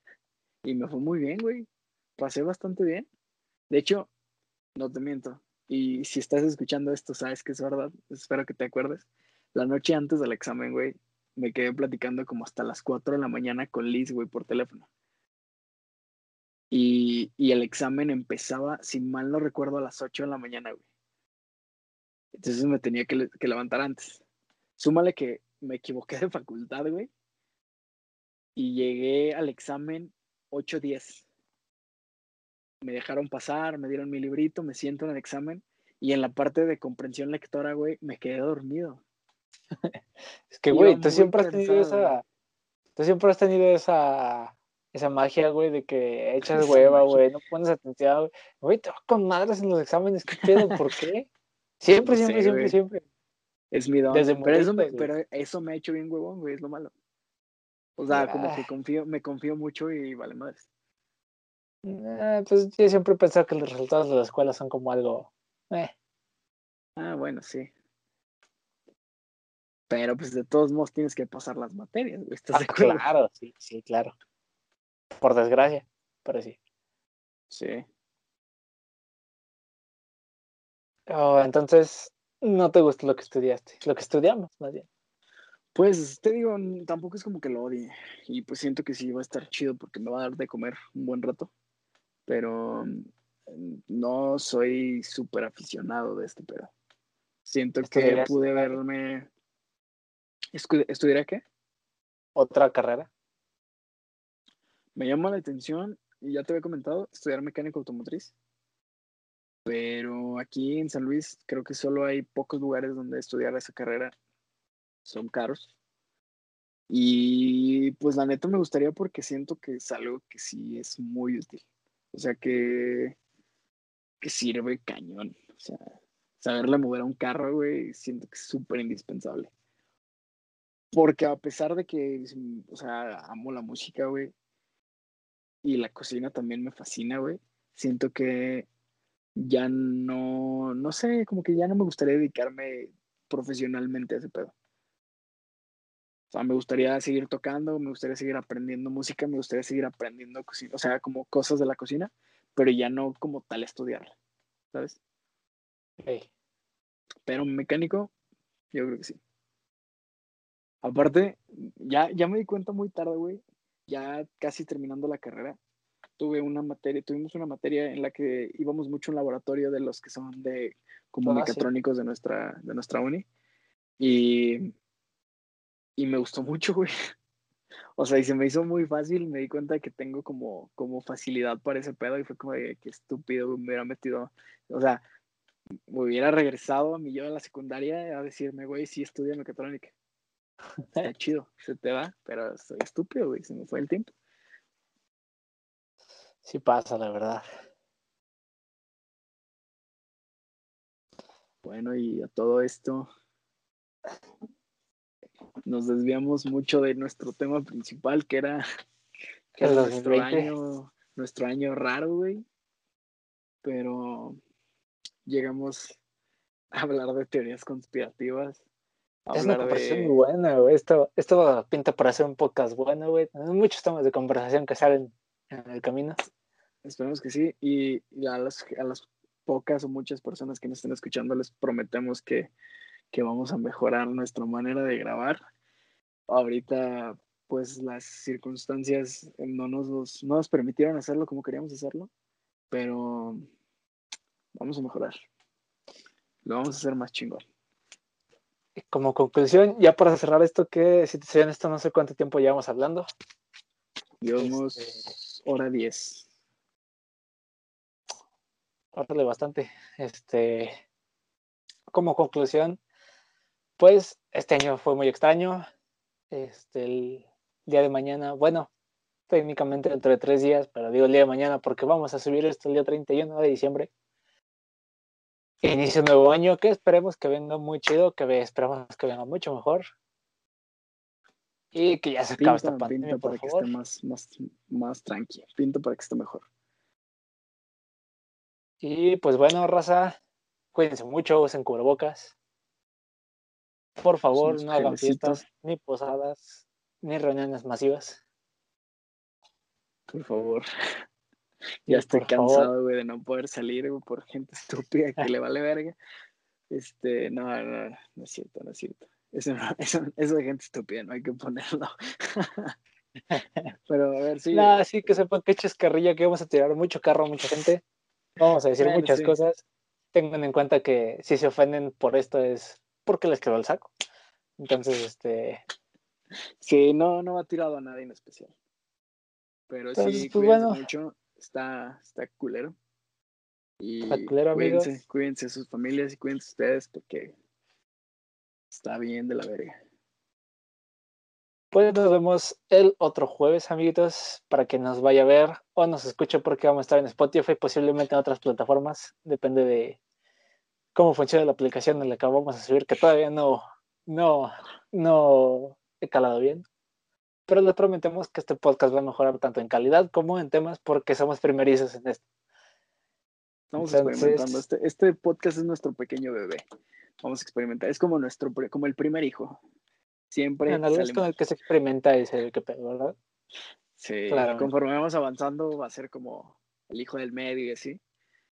Y me fue muy bien, güey. Pasé bastante bien. De hecho, no te miento. Y si estás escuchando esto, sabes que es verdad. Espero que te acuerdes. La noche antes del examen, güey, me quedé platicando como hasta las 4 de la mañana con Liz, güey, por teléfono. Y, y el examen empezaba, si mal no recuerdo, a las 8 de la mañana, güey. Entonces me tenía que, que levantar antes. Súmale que me equivoqué de facultad, güey. Y llegué al examen 8.10. me dejaron pasar, me dieron mi librito, me siento en el examen y en la parte de comprensión lectora, güey, me quedé dormido. Es que, güey, tú siempre has tenido esa. Tú siempre has tenido esa. Esa magia, güey, de que echas hueva, güey, no pones atención, güey. te vas con madres en los exámenes, ¿qué pedo? ¿Por qué? Siempre, siempre, siempre, siempre. Es mi don. pero, eso me, pero eso me ha hecho bien huevón, güey, es lo malo. O sea, como que confío, me confío mucho y vale madres. Eh, pues yo siempre he pensado que los resultados de la escuela son como algo. Eh. Ah, bueno, sí. Pero pues de todos modos tienes que pasar las materias, güey. ¿Estás ah, Claro, sí, sí, claro. Por desgracia, pero sí. Sí. Oh, entonces, no te gusta lo que estudiaste, lo que estudiamos, más bien. Pues te digo, tampoco es como que lo odie. Y pues siento que sí va a estar chido porque me va a dar de comer un buen rato. Pero no soy súper aficionado de este pedo. Siento que pude verme ¿Estudiaré qué? ¿Otra carrera? Me llama la atención, y ya te había comentado, estudiar mecánico automotriz. Pero aquí en San Luis creo que solo hay pocos lugares donde estudiar esa carrera. Son caros. Y pues la neta me gustaría porque siento que es algo que sí es muy útil. O sea que, que sirve cañón. O sea, saberle mover a un carro, güey, siento que es súper indispensable. Porque a pesar de que, o sea, amo la música, güey, y la cocina también me fascina, güey, siento que ya no, no sé, como que ya no me gustaría dedicarme profesionalmente a ese pedo. O sea, me gustaría seguir tocando, me gustaría seguir aprendiendo música, me gustaría seguir aprendiendo cocina, o sea, como cosas de la cocina, pero ya no como tal estudiarla, ¿sabes? Pero mecánico, yo creo que sí. Aparte, ya, ya me di cuenta muy tarde, güey, ya casi terminando la carrera, tuve una materia, tuvimos una materia en la que íbamos mucho a un laboratorio de los que son de como ah, mecatrónicos de nuestra, de nuestra uni. Y, y me gustó mucho, güey. O sea, y se me hizo muy fácil, me di cuenta que tengo como, como facilidad para ese pedo y fue como de que estúpido, me hubiera metido, o sea, me hubiera regresado a mi yo de la secundaria a decirme, güey, sí estudia mecatrónica. Está chido, se te va, pero soy estúpido, güey, se me fue el tiempo. Sí pasa, la verdad. Bueno, y a todo esto nos desviamos mucho de nuestro tema principal, que era, nuestro año, nuestro año raro, güey. Pero llegamos a hablar de teorías conspirativas es una conversación muy buena, güey. Esto, esto pinta para ser un podcast bueno, güey. Hay muchos temas de conversación que salen en el camino. Esperemos que sí. Y, a, las, a las pocas o muchas personas que nos estén escuchando les prometemos que, que vamos a mejorar nuestra manera de grabar. Ahorita, pues las circunstancias no nos, no nos permitieron hacerlo como queríamos hacerlo, pero vamos a mejorar. Lo vamos a hacer más chingón como conclusión, ya para cerrar esto, que si te soy esto, no sé cuánto tiempo llevamos hablando. Llevamos este, hora 10. Órale bastante. Este, como conclusión, pues este año fue muy extraño. Este, el día de mañana, bueno, técnicamente dentro de tres días, pero digo el día de mañana porque vamos a subir esto el día 31 de diciembre inicio un nuevo año que esperemos que venga muy chido, que esperamos que venga mucho mejor. Y que ya se acabe esta pandemia, para que esté más, más, más tranqui. Pinto para que esté mejor. Y pues bueno, raza, cuídense mucho, usen cubrebocas. Por favor, no hagan fiestas, ni posadas, ni reuniones masivas. Por favor. Ya estoy cansado, güey, de no poder salir, por gente estúpida que le vale verga. Este, no, no, no es cierto, no es cierto. Eso, eso, eso de gente estúpida, no hay que ponerlo. Pero a ver, sí. No, sí, que sepan que chascarrilla que vamos a tirar mucho carro a mucha gente. Vamos a decir muchas cosas. Tengan en cuenta que si se ofenden por esto es porque les quedó el saco. Entonces, este. Sí, no, no va tirado a nadie en especial. Pero sí, pues, bueno. mucho está, está culero. Y Está culero, amigos. cuídense, cuídense de sus familias y cuídense ustedes porque está bien de la verga. Pues nos vemos el otro jueves, amiguitos, para que nos vaya a ver o nos escuche porque vamos a estar en Spotify, posiblemente en otras plataformas. Depende de cómo funciona la aplicación en la que vamos a subir, que todavía no, no, no he calado bien. Pero les prometemos que este podcast va a mejorar tanto en calidad como en temas porque somos primerizos en esto. Estamos Entonces- experimentando. Este, este podcast es nuestro pequeño bebé. Vamos a experimentar. Es como nuestro, como el primer hijo. Siempre En salimos- con el que se experimenta es el que pedo, ¿verdad? Sí, Claramente. conforme vamos avanzando va a ser como el hijo del medio y así.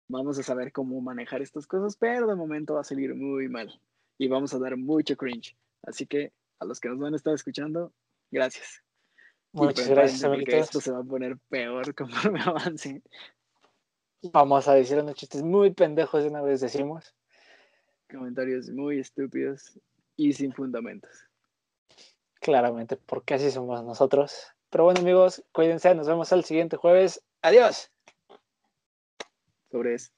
Vamos a saber cómo manejar estas cosas, pero de momento va a salir muy mal y vamos a dar mucho cringe. Así que a los que nos van a estar escuchando, gracias. Muchas gracias, amiguitos. esto se va a poner peor conforme avance. Vamos a decir unos chistes muy pendejos de una vez decimos. Comentarios muy estúpidos y sin fundamentos. Claramente, porque así somos nosotros. Pero bueno, amigos, cuídense. Nos vemos el siguiente jueves. Adiós. Sobre eso.